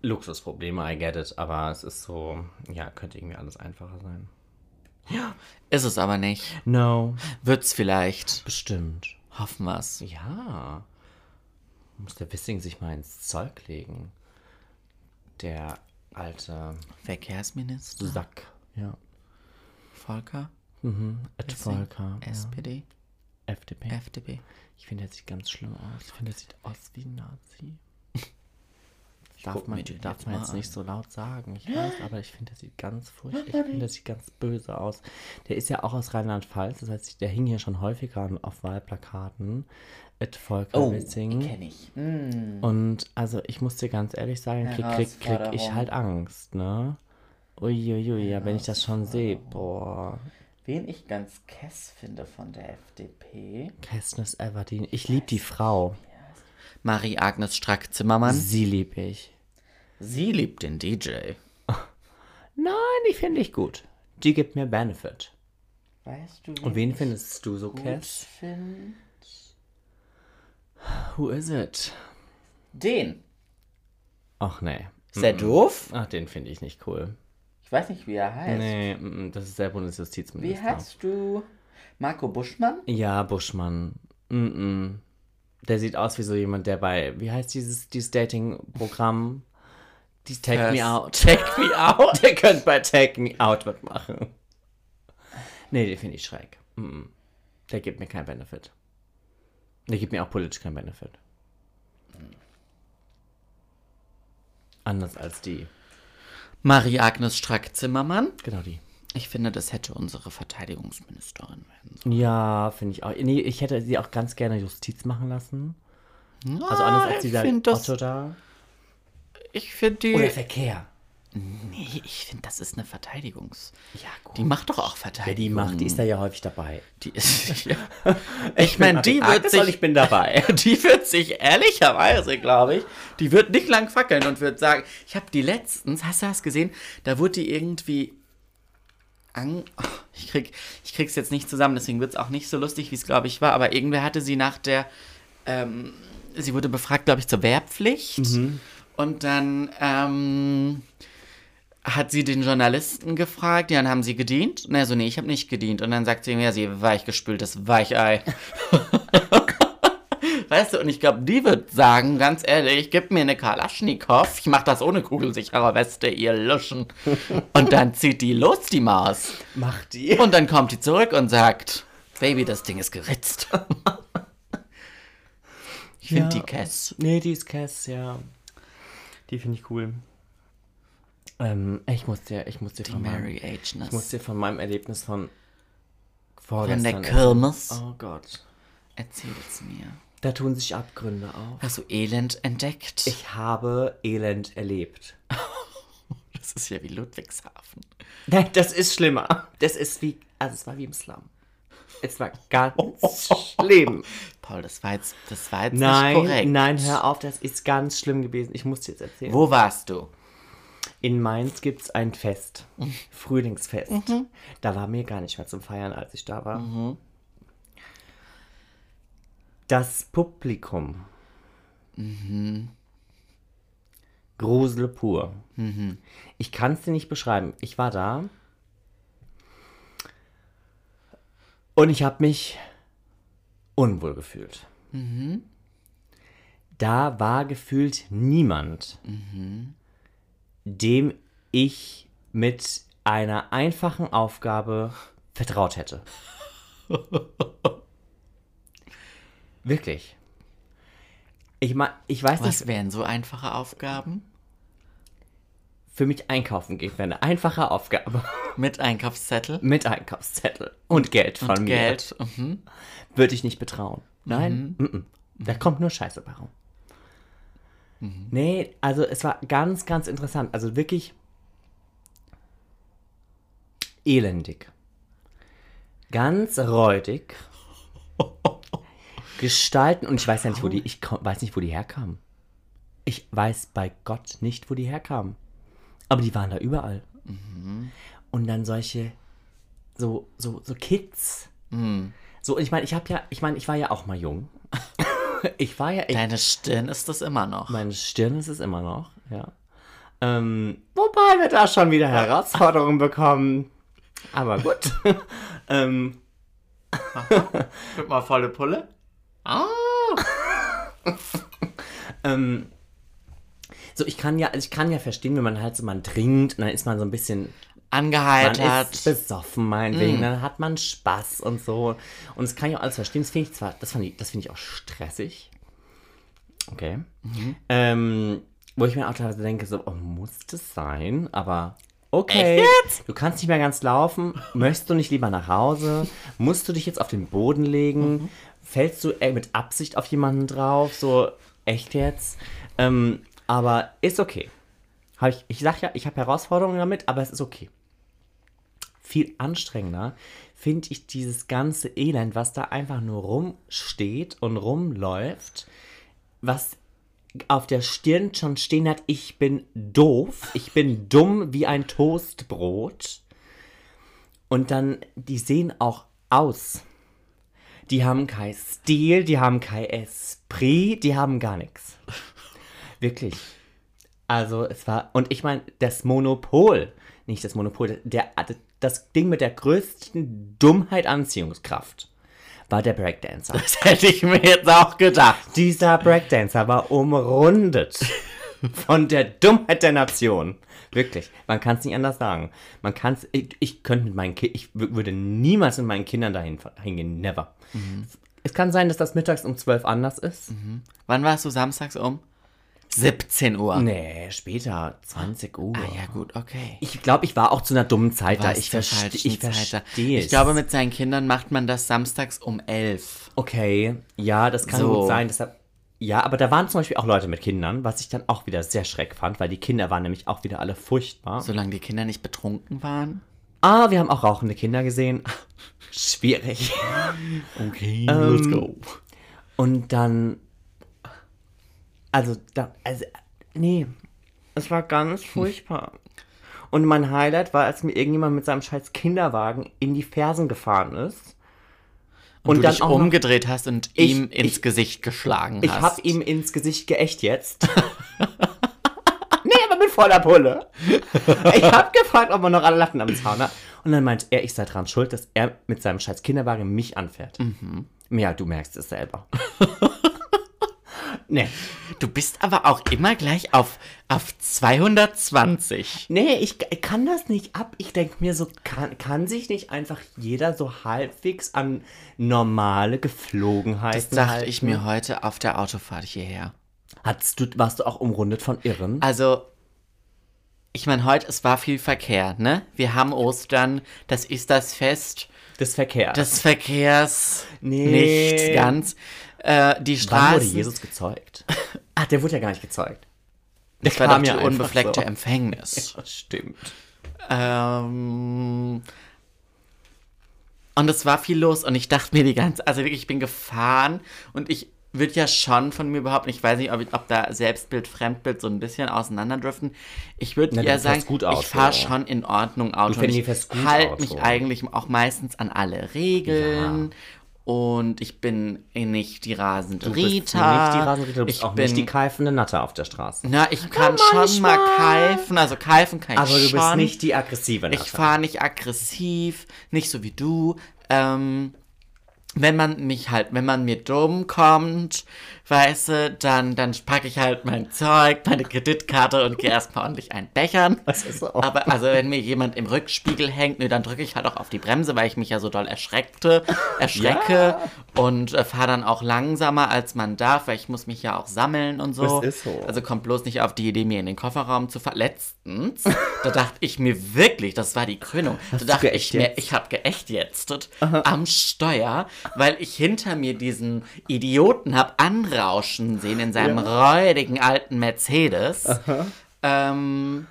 Luxusprobleme, I get it, aber es ist so, ja, könnte irgendwie alles einfacher sein. Ist es aber nicht. No, Wird's vielleicht. bestimmt. Hoffen wir's. Ja. Muss der Wissing sich mal ins Zeug legen. Der alte Verkehrsminister Sack. Ja. Volker, Ed Volker. Ja. SPD, FDP. FDP. Ich finde, der sieht ganz schlimm aus. Ich finde, der sieht aus wie ein Nazi. Darf guck man, darf jetzt man jetzt an. nicht so laut sagen, ich weiß, aber ich finde, der sieht ganz furchtbar, ich finde, der sieht ganz böse aus. Der ist ja auch aus Rheinland-Pfalz, das heißt, der hing hier schon häufiger an- auf Wahlplakaten. Ed Volker Oh, Wissing. kenne ich. Hm. Und also, ich muss dir ganz ehrlich sagen, krieg, krieg, krieg ich halt Angst, ne? Uiuiui, ja, wenn ich das schon sehe, boah. Wen ich ganz kess finde von der FDP. Kästnis Everdeen. Ich liebe die Frau. Marie-Agnes Strack-Zimmermann. Sie liebe ich. Sie liebt den DJ. Nein, die finde ich gut. Die gibt mir Benefit. Weißt du, Und wen findest du so, Cass? find? Who is it? Den. Ach nee. Ist der doof? Ach, den finde ich nicht cool. Ich weiß nicht, wie er heißt. Nee, mm, das ist der Wie Bundesjustizminister. heißt du? Marco Buschmann? Ja, Buschmann. Mm -mm. Der sieht aus wie so jemand, der bei, wie heißt dieses, dieses Dating-Programm? Dies Take Me Out. Take Me Out. Der könnte bei Take Me Out was machen. Nee, den finde ich schräg. Der gibt mir keinen Benefit. Der gibt mir auch politisch keinen Benefit. Anders als die. Marie-Agnes Strack-Zimmermann. Genau die. Ich finde, das hätte unsere Verteidigungsministerin werden sollen. Ja, finde ich auch. Nee, ich hätte sie auch ganz gerne Justiz machen lassen. Also anders als ich dieser Otto da. Ich finde die. Oder Verkehr. nee, ich finde, das ist eine Verteidigungs. Ja, gut. Die macht doch auch Verteidigung. die macht, die ist da ja häufig dabei. Die ist. Ja. Ich meine, die wird sich. ich bin dabei. Die wird sich ehrlicherweise, glaube ich, die wird nicht lang fackeln und wird sagen, ich habe die letztens, hast du das gesehen? Da wurde die irgendwie an, oh, ich krieg, ich krieg's jetzt nicht zusammen, deswegen wird's auch nicht so lustig, wie es glaube ich war, aber irgendwer hatte sie nach der, ähm, sie wurde befragt, glaube ich, zur Wehrpflicht und dann ähm, hat sie den Journalisten gefragt, ja, dann haben sie gedient? Und er so, nee, ich habe nicht gedient. Und dann sagt sie ihm, ja, sie weichgespültes Weichei. Weißt du, und ich glaube, die wird sagen, ganz ehrlich, gib mir eine Kalaschnikow, ich mach das ohne kugelsichere Weste, ihr Luschen. Und dann zieht die los, die Maus. Macht die. Und dann kommt die zurück und sagt, Baby, das Ding ist geritzt. Ich finde Ja. die Cass. Nee, die ist Cass, ja. Die finde ich cool. Ähm, ich muss dir, ich muss dir Die von meinem, Mary ich muss dir von meinem Erlebnis von Von vorgestern der erzählen. Kirmes. Oh Gott. Erzähl es mir. Da tun sich Abgründe auf. Hast du Elend entdeckt? Ich habe Elend erlebt. das ist ja wie Ludwigshafen. Nein, das ist schlimmer. Das ist wie, also es war wie im Slum. Es war ganz schlimm. Paul, das war jetzt, das war jetzt Nein, nicht korrekt. nein, hör auf, das ist ganz schlimm gewesen. Ich muss dir jetzt erzählen. Wo warst du? In Mainz gibt es ein Fest. Frühlingsfest. Da war mir gar nicht mehr zum Feiern, als ich da war. Das Publikum. Grusel pur. Ich kann es dir nicht beschreiben. Ich war da. Und ich habe mich unwohl gefühlt. Da war gefühlt niemand, dem ich mit einer einfachen Aufgabe vertraut hätte. Wirklich. Ich, ma, ich weiß nicht, Was wären so einfache Aufgaben? für mich einkaufen geht, wäre eine einfache Aufgabe. Mit Einkaufszettel? Mit Einkaufszettel und Geld von Und mir. Geld. Mhm. Würde ich nicht betrauen. Nein, mhm. da kommt nur Scheiße bei rum. Nee, also es war ganz, ganz interessant. Also wirklich elendig. Ganz räudig. Gestalten. Und ich weiß ja nicht, wo die, ich weiß nicht, wo die herkamen. Ich weiß bei Gott nicht, wo die herkamen. Aber die waren da überall. Und dann solche, so, so, so Kids. So, und ich meine, ich habe ja, ich meine, ich war ja auch mal jung. ich war ja echt, Deine Stirn ist das immer noch. meine Stirn ist es immer noch, ja. Ähm, wobei wir da schon wieder Herausforderungen bekommen. Aber gut. ähm, Guck mal, volle Pulle. ähm, so, ich kann ja, also ich kann ja verstehen, wenn man halt so, man trinkt und dann ist man so ein bisschen man Angeheitert. ist besoffen meinetwegen, dann hat man Spaß und so. Und das kann ich auch alles verstehen. Das finde ich zwar, das, ich- das finde ich auch stressig. Okay. Ähm, wo ich mir auch teilweise denke, so, oh, muss das sein? Aber okay. Du kannst nicht mehr ganz laufen. Möchtest du nicht lieber nach Hause? Musst du dich jetzt auf den Boden legen? Fällst du mit Absicht auf jemanden drauf? So, echt jetzt? Ähm, aber ist okay. Hab ich, ich sag ja, ich habe Herausforderungen damit, aber es ist okay. Viel anstrengender finde ich dieses ganze Elend, was da einfach nur rumsteht und rumläuft, was auf der Stirn schon stehen hat, ich bin doof, ich bin dumm wie ein Toastbrot. Und dann, die sehen auch aus. Die haben kein Stil, die haben kein Esprit, die haben gar nichts. Wirklich. Also es war, und ich meine, das Monopol, nicht das Monopol, der, das Ding mit der größten Dummheit Anziehungskraft war der Breakdancer. Das hätte ich mir jetzt auch gedacht. Dieser Breakdancer war umrundet von der Dummheit der Nation. Wirklich, man kann es nicht anders sagen. Man kann es, ich, ich könnte mit meinen Kindern, ich würde niemals mit meinen Kindern dahin hingehen, never. Es kann sein, dass das mittags um 12 anders ist. Wann warst du samstags um? 17 Uhr. Nee, später, 20 Uhr. Ah ja, gut, okay. Ich glaube, ich war auch zu einer dummen Zeit da. Ich verstehe ich verstehe Ich glaube, mit seinen Kindern macht man das samstags um 11. Okay, ja, das kann So. gut sein. Deshalb, ja, aber da waren zum Beispiel auch Leute mit Kindern, was ich dann auch wieder sehr schreck fand, weil die Kinder waren nämlich auch wieder alle furchtbar. Solange die Kinder nicht betrunken waren. Ah, wir haben auch rauchende Kinder gesehen. Schwierig. Okay, Ähm, Und dann. Also, da. Also, nee. Es war ganz furchtbar. Und mein Highlight war, als mir irgendjemand mit seinem scheiß Kinderwagen in die Fersen gefahren ist. Und, du dich auch noch- umgedreht hast und Ich- ihm ins ich- Gesicht geschlagen Ich hast. hab ihm ins Gesicht geächt jetzt. nee, aber mit voller Pulle. Ich hab gefragt, ob er noch alle Latten am Zaun hat. Und dann meint er, ich sei dran schuld, dass er mit seinem scheiß Kinderwagen mich anfährt. Ja, du merkst es selber. nee. Du bist aber auch immer gleich auf, auf 220. Nee, ich, ich kann das nicht ab. Ich denke mir so, kann, kann sich nicht einfach jeder so halbwegs an normale Geflogenheiten Das dachte halten? ich mir heute auf der Autofahrt hierher. Hattest du, warst du auch umrundet von Irren? Also, ich meine, heute, es war viel Verkehr, ne? Wir haben Ostern, das ist das Fest Des Verkehrs. des Verkehrs. Nee. Nicht ganz. Äh, die Wann wurde. Jesus gezeugt? Ach, der wurde ja gar nicht gezeugt. das war kam doch die ja unbefleckte so. Empfängnis. Das stimmt. Ähm, und es war viel los und ich dachte mir die ganze, also wirklich, ich bin gefahren und ich würde ja schon von mir behaupten, ich weiß nicht, ob, ich, ob da Selbstbild, Fremdbild so ein bisschen auseinanderdriften. Ich würde du eher sagen, Auto. ich fahre schon in Ordnung Auto. Du und ich gut halte Auto. mich eigentlich auch meistens an alle Regeln. Und ich bin nicht die rasende Du bist Rita. nicht die Rasenritter, du bist ich auch bin, nicht die keifende Natter auf der Straße. Na, ich kann schon mal keifen. Also keifen kann ich Aber du schon. bist nicht die aggressive Natter. Ich fahre nicht aggressiv, nicht so wie du. Ähm, wenn man mich halt, wenn man mir dumm kommt, weißt du, dann, dann packe ich halt mein Zeug, meine Kreditkarte und gehe erstmal ordentlich ein Bechern. Das ist so. Aber also wenn mir jemand im Rückspiegel hängt, nö, dann drücke ich halt auch auf die Bremse, weil ich mich ja so doll erschreckte, erschrecke und äh, fahre dann auch langsamer, als man darf, weil ich muss mich ja auch sammeln und so. Das ist so. Also kommt bloß nicht auf die Idee, mir in den Kofferraum zu fahren. Letztens, da dachte ich mir wirklich, das war die Krönung, da du dachte geächt ich mir, jetzt? ich habe geächtjetztet am Steuer, weil ich hinter mir diesen Idioten hab anrauschen sehen in seinem räudigen alten Mercedes. Ähm,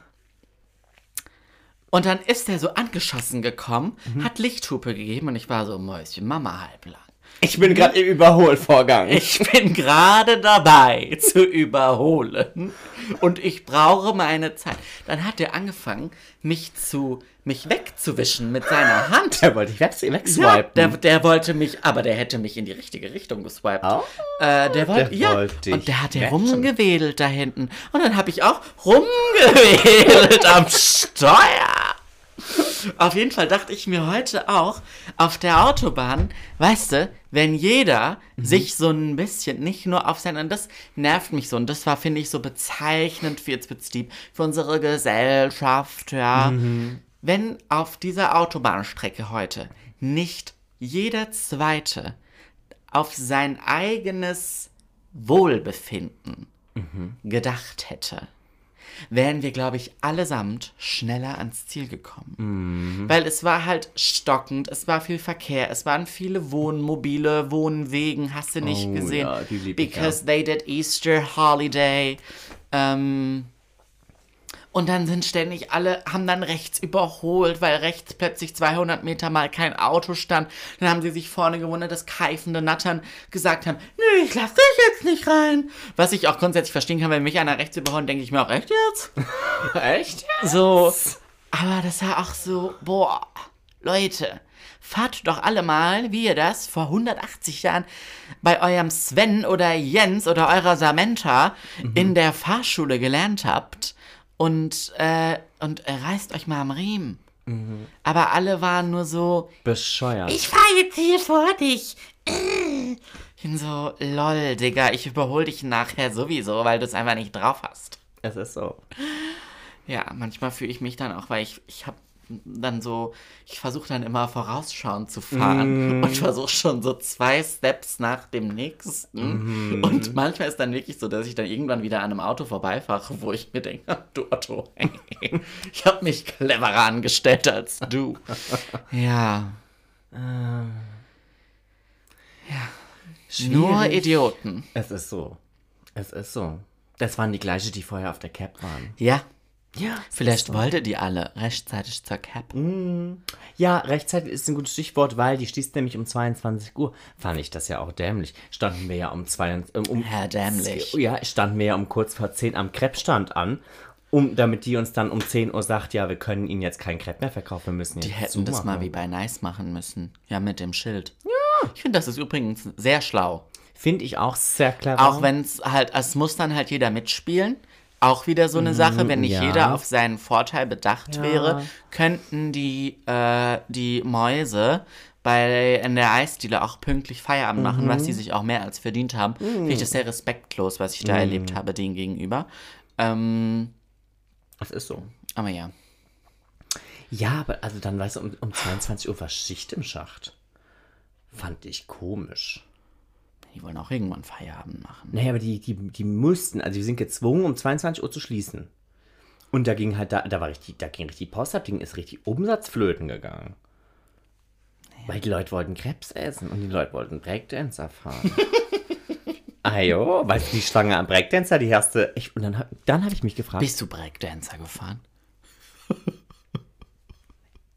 und dann ist er so angeschossen gekommen, Mhm. hat Lichthupe gegeben und ich war so, Mäuschen, Mama halblang. Ich bin gerade im Überholvorgang. Ich bin gerade dabei zu überholen und ich brauche meine Zeit. Dann hat er angefangen, mich zu mich wegzuwischen mit seiner Hand. Der wollte ich weg, Ja, wegswipen. der, der wollte mich, aber der hätte mich in die richtige Richtung geswiped. Oh. Äh, der wollte, ja. wollte dich und der hat ja rumgewedelt da hinten. Und dann habe ich auch rumgewedelt am Steuer. Auf jeden Fall dachte ich mir heute auch, auf der Autobahn, weißt du, wenn jeder sich so ein bisschen, nicht nur auf sein, und das nervt mich so, und das war, finde ich, so bezeichnend für jetzt deep, für unsere Gesellschaft, ja. Wenn auf dieser Autobahnstrecke heute nicht jeder Zweite auf sein eigenes Wohlbefinden gedacht hätte, wären wir, glaube ich, allesamt schneller ans Ziel gekommen. Weil es war halt stockend, es war viel Verkehr, es waren viele Wohnmobile, Wohnwegen, hast du nicht Oh gesehen. ja, die lieb ich, Because they did Easter Holiday. Ähm, und dann sind ständig alle, haben dann rechts überholt, weil rechts plötzlich 200 Meter mal kein Auto stand. Dann haben sie sich vorne gewundert, dass keifende Nattern gesagt haben, nö, ich lass dich jetzt nicht rein. Was ich auch grundsätzlich verstehen kann, wenn mich einer rechts überholt, denke ich mir auch, echt jetzt? Echt? So, aber das war auch so, boah, Leute, fahrt doch alle mal, wie ihr das vor 180 Jahren bei eurem Sven oder Jens oder eurer Samantha in der Fahrschule gelernt habt und, äh, und äh, reißt euch mal am Riemen. Aber alle waren nur so, Bescheuert. ich fahr jetzt hier vor dich. Ich bin so, lol, Digga, ich überhol dich nachher sowieso, weil du es einfach nicht drauf hast. es ist so. Ja, manchmal fühle ich mich dann auch, weil ich, ich habe dann so, ich versuche dann immer vorausschauend zu fahren und versuche schon so zwei Steps nach dem nächsten. Und manchmal ist dann wirklich so, dass ich dann irgendwann wieder an einem Auto vorbeifahre, wo ich mir denke, du Otto, ich habe mich cleverer angestellt als du. Ja. Ja. Nur Schwierig. Idioten. Es ist so. Es ist so. Das waren die gleiche, die vorher auf der Cap waren. Ja. Ja. Vielleicht wollte die alle rechtzeitig zur Cap. Ja, rechtzeitig ist ein gutes Stichwort, weil die schließt nämlich um 22 Uhr. Fand ich das ja auch dämlich. Standen wir ja um 22 um, um Ja, dämlich. Ja, standen wir ja um kurz vor 10 am Crepe-Stand an, um, damit die uns dann um 10 Uhr sagt, ja, wir können ihnen jetzt keinen Crepe mehr verkaufen, wir müssen jetzt Die hätten das mal wie bei Nice machen müssen. Ja, mit dem Schild. Ja. Ich finde, das ist übrigens sehr schlau. Finde ich auch sehr clever. Auch wenn es halt, es muss dann halt jeder mitspielen. Auch wieder so eine Sache, wenn nicht ja. jeder auf seinen Vorteil bedacht Ja. wäre, könnten die, äh, die Mäuse bei in der Eisdiele auch pünktlich Feierabend machen, was sie sich auch mehr als verdient haben. Finde ich das sehr respektlos, was ich da erlebt habe, denen gegenüber. Ähm, Es ist so. aber ja. Ja, aber also dann, weißt du, um, um 22 Uhr war Schicht im Schacht. Fand ich komisch. Die wollen auch irgendwann Feierabend machen. Naja, aber die, die, die mussten, also die sind gezwungen, um 22 Uhr zu schließen. Und da ging halt, da, da war richtig, da ging richtig Post ab, Ding ist richtig Umsatzflöten gegangen. Weil die Leute wollten Krebs essen und die Leute wollten Breakdancer fahren. Ajo, weißt du, die Schlange am Breakdancer, die erste. Ich, und dann, hab- dann habe ich mich gefragt, Bist du Breakdancer gefahren?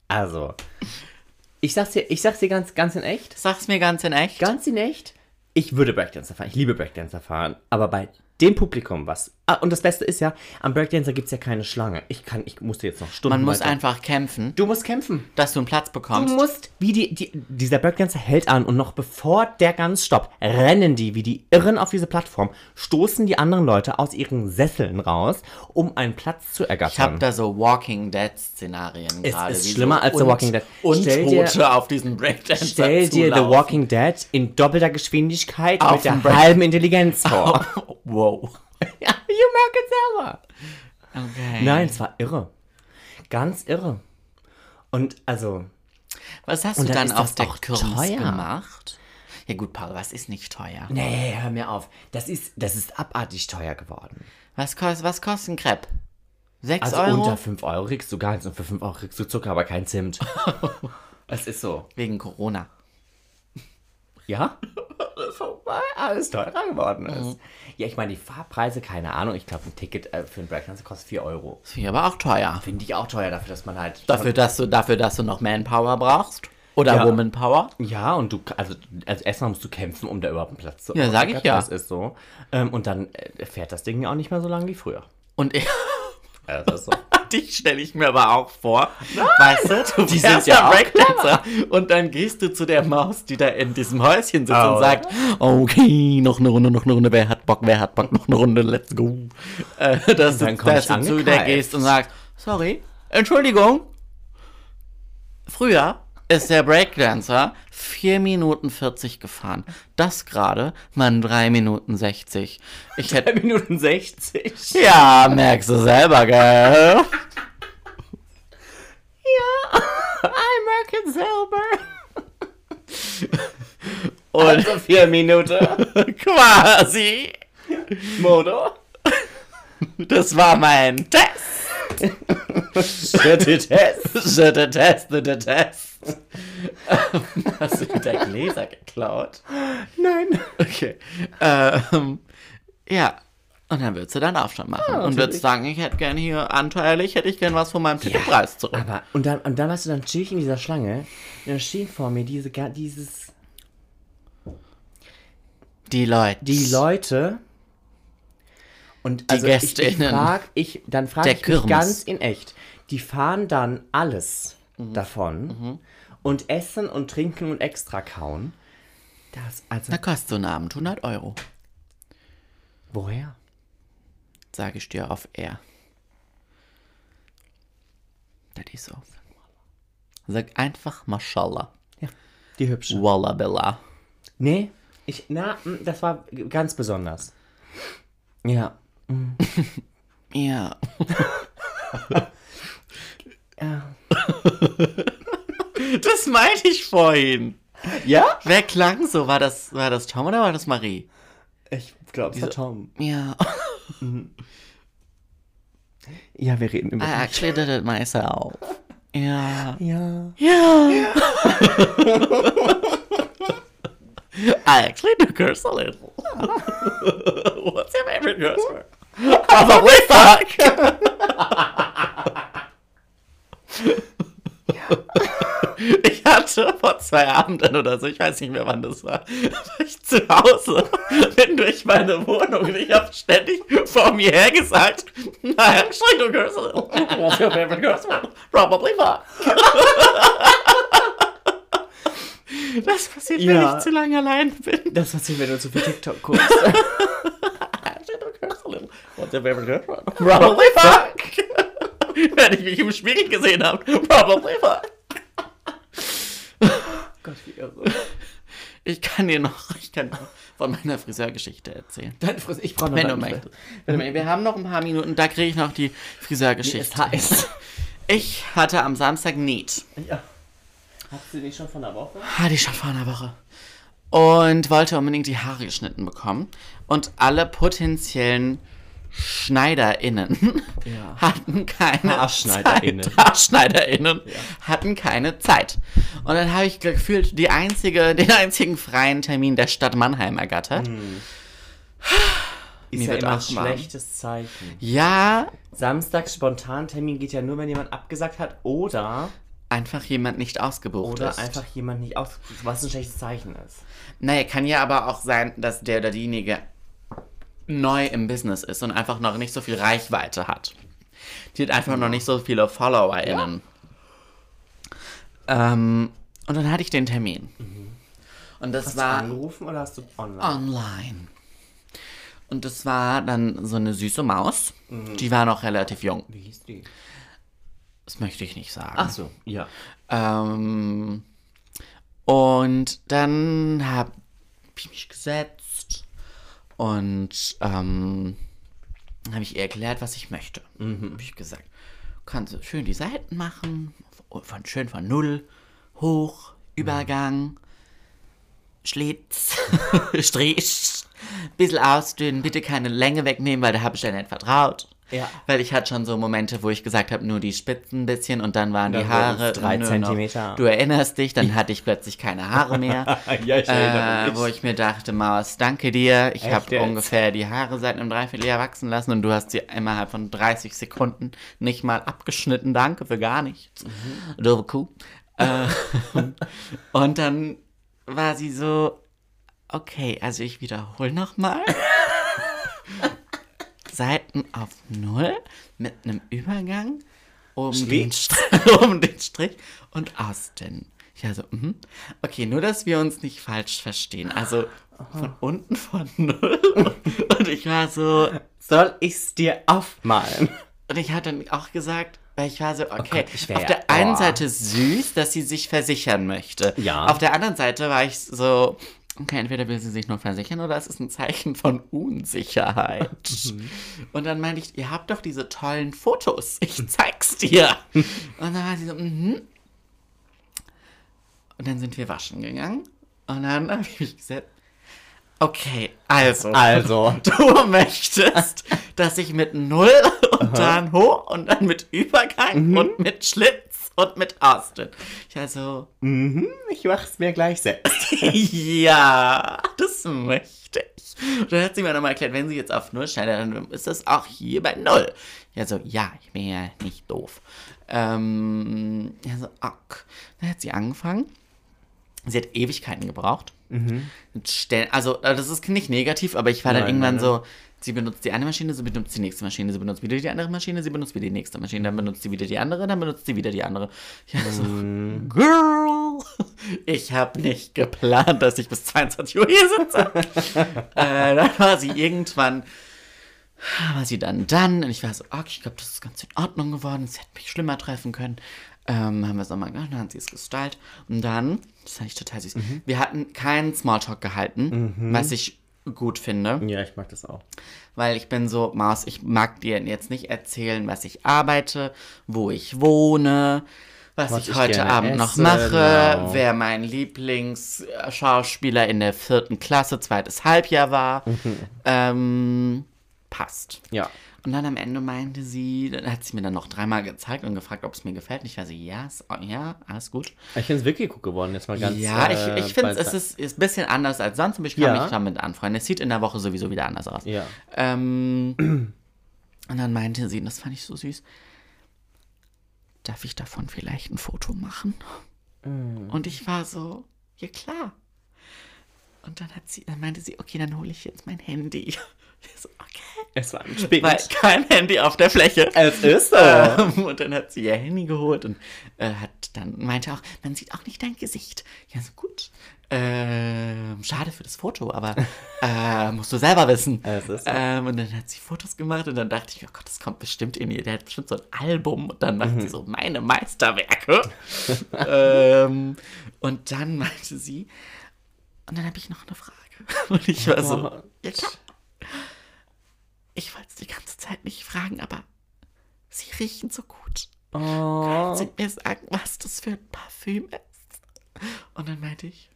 also, ich sag's dir, ich sag's dir ganz, ganz in echt, Sag's mir ganz in echt. ganz in echt, ich würde Breakdancer fahren, ich liebe Breakdancer fahren, aber bei dem Publikum was. Ah, und das Beste ist ja, am Breakdancer gibt es ja keine Schlange. Ich kann, ich musste jetzt noch Stunden Man muss weiter- einfach kämpfen, Du musst kämpfen. dass du einen Platz Du bekommst. musst, wie die, die, dieser Breakdancer hält an und noch bevor der ganz stoppt, rennen die wie die Irren auf diese Plattform, stoßen die anderen Leute aus ihren Sesseln raus, um einen Platz zu Ich habe ergattern. da so Walking Dead Szenarien Es gerade. ist wie schlimmer als The Walking Dead. Und Stell dir- Tote auf diesen Breakdancer Stell dir The. Walking Dead in doppelter Geschwindigkeit Auf mit der halben Intelligenz vor. Wow. ja, you merk it selber. Okay. Nein, es war irre. Ganz irre. Und also, Was hast Und du dann dann auf das der auch Kirmes teuer. gemacht? Ja gut, Paul, was ist nicht teuer? nee, hör mir auf. Das ist, das ist abartig teuer geworden. Was, kost, was kostet ein Crepe? 6 Also Euro? unter 5 Euro kriegst du gar nichts und für 5 Euro kriegst du Zucker, aber kein Zimt. Es ist so. Wegen Corona. Ja? Vorbei, alles teurer geworden ist. Ja, ich meine, die Fahrpreise, keine Ahnung. Ich glaube, ein Ticket äh, für ein Breakdance kostet 4 Euro. Finde ich aber auch teuer. Finde ich auch teuer dafür, dass man halt. Dafür, dass du, dafür, dass du noch Manpower brauchst? Oder Ja. Womanpower? Ja, und du, also, also erstmal musst du kämpfen, um da überhaupt einen Platz zu Ja, sag ich ja. Das ist so. Ähm, und dann äh, fährt das Ding ja auch nicht mehr so lange wie früher. Und ich, Ja, das ist so. dich stelle ich mir aber auch vor. Weißt du, Die sind ja auch Breakdancer und dann gehst du zu der Maus, die da in diesem Häuschen sitzt Oh. und sagt, okay, noch eine Runde, noch eine Runde, wer hat Bock, wer hat Bock, noch eine Runde, let's go. Äh, dass dann du, dass du zu der gehst und sagst, sorry, Entschuldigung, früher ist der Breakdancer 4 Minuten 40 gefahren. Das gerade waren 3 Minuten 60. Ich hätte 3 Minuten 60. ja, merkst du selber, gell? I merk it selber. Und Also 4 Minuten. quasi, Modo. das war mein Test. Schritte Test. The Test, the Test. Hast du wieder Gläser geklaut? Nein. Okay. Ähm, ja. Und dann würdest du deinen Aufstand machen. und würdest sagen, ich hätte gern hier anteilig, hätte ich gern was von meinem Titelpreis zurück. Aber, und dann, und dann warst du dann chill ich in dieser Schlange. Und dann stehen vor mir diese, dieses, Die Leute. die Leute. Und also ich, ich GästInnen frag, ich, dann frage ich mich Kirmes. ganz in echt. Die fahren dann alles Mhm. davon und essen und trinken und extra kauen. Das, also, Da kostet so ein Abend 100 Euro. woher? Sage ich dir auf Air. Das ist so. Sag einfach Mashallah. Ja, die hübsche. Walla Bella. Nee, ich, na, mm, das war ganz besonders. Ja. Ja. ja. Das meinte ich vorhin. Ja? Wer klang so? War das, war das Tom oder war das Marie? Ich glaube, es war Tom. Ja. Ja, wir reden über I actually did it myself. Ja. Ja. Ja. I actually do curse a little. What's your favorite curse word? Probably fuck. Ich hatte vor zwei Abenden oder so, ich weiß nicht mehr wann das war, war ich zu Hause, bin durch meine Wohnung und ich habe ständig vor mir her gesagt, I actually do little. What's your favorite word? Probably fuck. Das passiert, wenn Ja. ich zu lange allein bin. Das passiert, wenn du zu viel TikTok guckst. Actually do curse a little. What's your favorite word? Probably fuck. Wenn ich mich im Spiegel gesehen habe, probably fuck. Gott, wie irre. Ich kann dir noch, ich kann dir von meiner Friseurgeschichte erzählen. Dein Friseur, ich brauche noch Wenn du möchtest. Wir haben noch ein paar Minuten, da kriege ich noch die Friseurgeschichte. Es heißt. Ich hatte am Samstag Need. Ja. Hast du nicht schon von der Woche? Hatte ich schon vor einer Woche. Und wollte unbedingt die Haare geschnitten bekommen. Und alle potenziellen SchneiderInnen Ja. hatten keine HaarschneiderInnen. Zeit. HaarschneiderInnen hatten keine Zeit. Und dann habe ich gefühlt die einzige, den einzigen freien Termin der Stadt Mannheim ergattert. Ist Mir ja immer ein schlechtes Zeichen. Ja, Samstags Spontantermin geht ja nur, wenn jemand abgesagt hat oder einfach jemand nicht ausgebucht oder ist. einfach jemand nicht aus, was ein schlechtes Zeichen ist. Naja, kann ja aber auch sein, dass der oder diejenige neu im Business ist und einfach noch nicht so viel Reichweite hat. Die hat einfach noch nicht so viele FollowerInnen. Ähm, und dann hatte ich den Termin. Und das Hast war du angerufen oder hast du online? online. Und das war dann so eine süße Maus. Die war noch relativ jung. Wie hieß die? Das möchte ich nicht sagen. Ach so, ja. Ähm, und dann habe ich mich gesetzt und ähm, habe ich ihr erklärt, was ich möchte. Mhm. Habe ich gesagt, kannst du schön die Seiten machen, von schön von null, hoch, Übergang, Schlitz, Strich, bisschen ausdünnen, bitte keine Länge wegnehmen, weil da habe ich ja nicht vertraut. Ja. Weil ich hatte schon so Momente, wo ich gesagt habe, nur die Spitzen ein bisschen und dann waren Dann die Haare drei Zentimeter. Noch, du erinnerst dich, dann hatte ich plötzlich keine Haare mehr. ja, ich äh, wo ich mir dachte, Maus, danke dir. Ich habe ungefähr die Haare seit einem Dreivierteljahr wachsen lassen und du hast sie innerhalb von 30 Sekunden nicht mal abgeschnitten. Danke für gar nichts. Mhm. Doofe Kuh. Äh, und dann war sie so, okay, also ich wiederhole nochmal. Seiten auf Null mit einem Übergang um den, St- um den Strich und ausdünnen. Ich also, mhm. okay, nur dass wir uns nicht falsch verstehen. Also von unten von Null. Und ich war so, Soll ich's dir aufmalen? und ich hatte dann auch gesagt, weil ich war so, okay, Gott, ich wär auf ja- der einen boah. Seite süß, dass sie sich versichern möchte. Ja. Auf der anderen Seite war ich so, okay, entweder will sie sich nur versichern oder es ist ein Zeichen von Unsicherheit. Mhm. Und dann meinte ich, ihr habt doch diese tollen Fotos, ich zeig's dir. Und dann war sie so, mhm. Und dann sind wir waschen gegangen. Und dann habe ich gesagt, okay, also. Also. Du möchtest, dass ich mit Null und dann hoch und dann mit Übergang und mit Schlitz und mit Austin. Ich also, Ich mach's mir gleich selbst. ja, das möchte ich. Und dann hat sie mir nochmal erklärt, wenn sie jetzt auf Null schneidet, dann ist das auch hier bei Null. Ja, so, ja, ich bin ja nicht doof. Ähm, ja, so, ok. Dann hat sie angefangen. Sie hat Ewigkeiten gebraucht. Stellen, also, das ist nicht negativ, aber ich war dann Nein, irgendwann nein, so, sie benutzt die eine Maschine, sie benutzt die nächste Maschine, sie benutzt wieder die andere Maschine, sie benutzt wieder die nächste Maschine, dann benutzt sie wieder die andere, dann benutzt sie wieder die andere. Ja, so, Girl, ich habe nicht geplant, dass ich bis 22 Uhr hier sitze. äh, dann war sie irgendwann, war sie dann dann und ich war so, okay, ich glaube, das ist ganz in Ordnung geworden, es hätte mich schlimmer treffen können. Ähm, haben wir es nochmal gemacht, dann hat sie es gestylt. Und dann, das fand ich total süß, wir hatten keinen Smalltalk gehalten, was ich gut finde. Ja, ich mag das auch. Weil ich bin so, Maus, ich mag dir jetzt nicht erzählen, was ich arbeite, wo ich wohne, was, Was ich ich heute Abend noch esse, mache, genau. wer mein Lieblingsschauspieler in der vierten Klasse, zweites Halbjahr war. Ähm, passt. Ja. Und dann am Ende meinte sie, dann hat sie mir dann noch dreimal gezeigt und gefragt, ob es mir gefällt. Und ich war so, ja, ist- ja, alles gut. Ich finde es wirklich gut geworden, jetzt mal ganz ja, äh, ich, ich finde, es ist, ist ein bisschen anders als sonst, aber ich kann Ja. mich damit anfreunden. Es sieht in der Woche sowieso wieder anders aus. Ja. Ähm, und dann meinte sie, und das fand ich so süß, darf ich davon vielleicht ein Foto machen? Und ich war so, ja klar. Und dann hat sie, dann meinte sie, okay, dann hole ich jetzt mein Handy. So, okay. Es war ein Spind. Weil kein Handy auf der Fläche. Es ist so. Ähm, und dann hat sie ihr Handy geholt und äh, hat dann meinte auch, man sieht auch nicht dein Gesicht. Ja, so gut. Ähm, schade für das Foto, aber äh, musst du selber wissen. Es ist so. ähm, und dann hat sie Fotos gemacht und dann dachte ich, oh Gott, das kommt bestimmt in ihr. Der hat bestimmt so ein Album. Und dann macht sie so meine Meisterwerke. ähm, und dann meinte sie, und dann habe ich noch eine Frage. Und ich war so, ja klar. Ich wollte es die ganze Zeit nicht fragen, aber sie riechen so gut. Oh. Sie mir sagen, was das für ein Parfüm ist. Und dann meinte ich,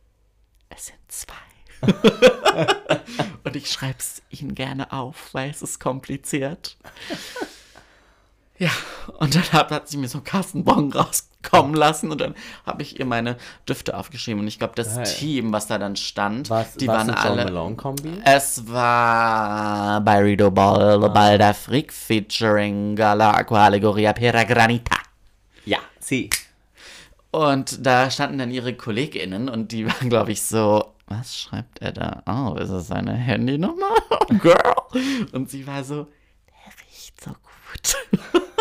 es sind zwei. Und ich schreibe es Ihnen gerne auf, weil es ist kompliziert. Ja, und dann hat, hat sie mir so einen Kassenbon rauskommen lassen und dann habe ich ihr meine Düfte aufgeschrieben. Und ich glaube, das Geil. Team, was da dann stand, Was, die was waren alle. Malone Kombi? Es war Barrido Ball, Balda Freak featuring Gala Aqua Allegoria Pera Granita. Ja, sie. Und da standen dann ihre KollegInnen und die waren, glaube ich, so, was schreibt er da? Oh, ist es seine Handynummer? Girl. Und sie war so, der riecht so gut.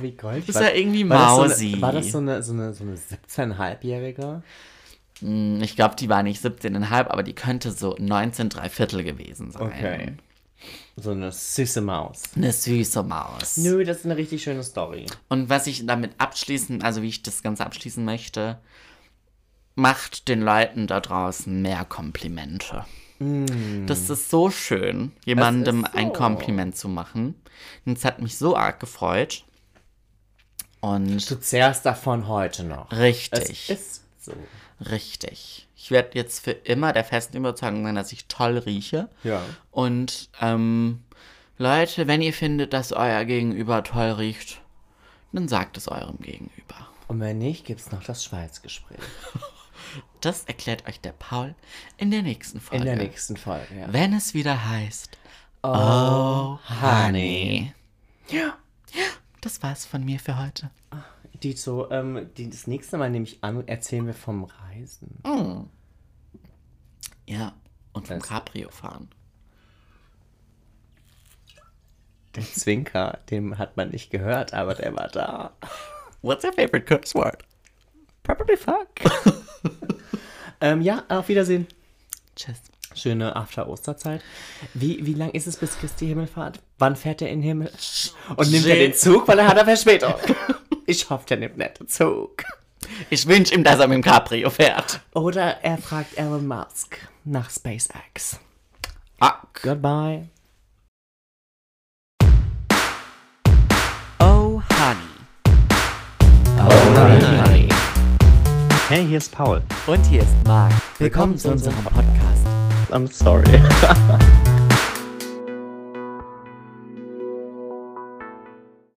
Wie goldig. Ist ja irgendwie war das Mausi. so eine, war das so eine, so eine, so eine 17,5-Jährige? Hm, Ich glaube, die war nicht 17,5, aber die könnte so 19 Viertel gewesen sein. Okay. So eine süße Maus. Eine süße Maus. Nö, das ist eine richtig schöne Story. Und was ich damit abschließen, also wie ich das Ganze abschließen möchte, macht den Leuten da draußen mehr Komplimente. Das ist so schön, jemandem Mm. so. ein Kompliment zu machen. Und es hat mich so arg gefreut. Und Du zehrst davon heute noch. richtig, Es ist so. richtig. Ich werde jetzt für immer der festen Überzeugung sein, dass ich toll rieche. Ja. Und ähm, Leute, wenn ihr findet, dass euer Gegenüber toll riecht, dann sagt es eurem Gegenüber. Und wenn nicht, gibt's noch das Schweizgespräch. Das erklärt euch der Paul in der nächsten Folge. In der nächsten Folge, ja. Wenn es wieder heißt, oh, honey. Ja. Das war's von mir für heute. Dito, ähm, die, das nächste Mal nehme ich an, erzählen wir vom Reisen. Ja, und vom Das- Cabrio fahren. Der Zwinker, den hat man nicht gehört, aber der war da. What's your favorite curse word? Probably fuck. ähm, ja, auf Wiedersehen. Tschüss. Schöne After-Osterzeit. Wie, wie lang ist es bis Christi Himmelfahrt? Wann fährt er in den Himmel? Und nimmt er den Zug, weil er hat eine Verspätung. Ich hoffe, der nimmt nicht den Zug. Ich wünsche ihm, dass er mit dem Cabrio fährt. Oder er fragt Elon Musk nach SpaceX. Ah. Goodbye. Oh, honey. honey. Hey, hier ist Paul. Und hier ist Marc. Willkommen zu unserem Podcast. I'm sorry.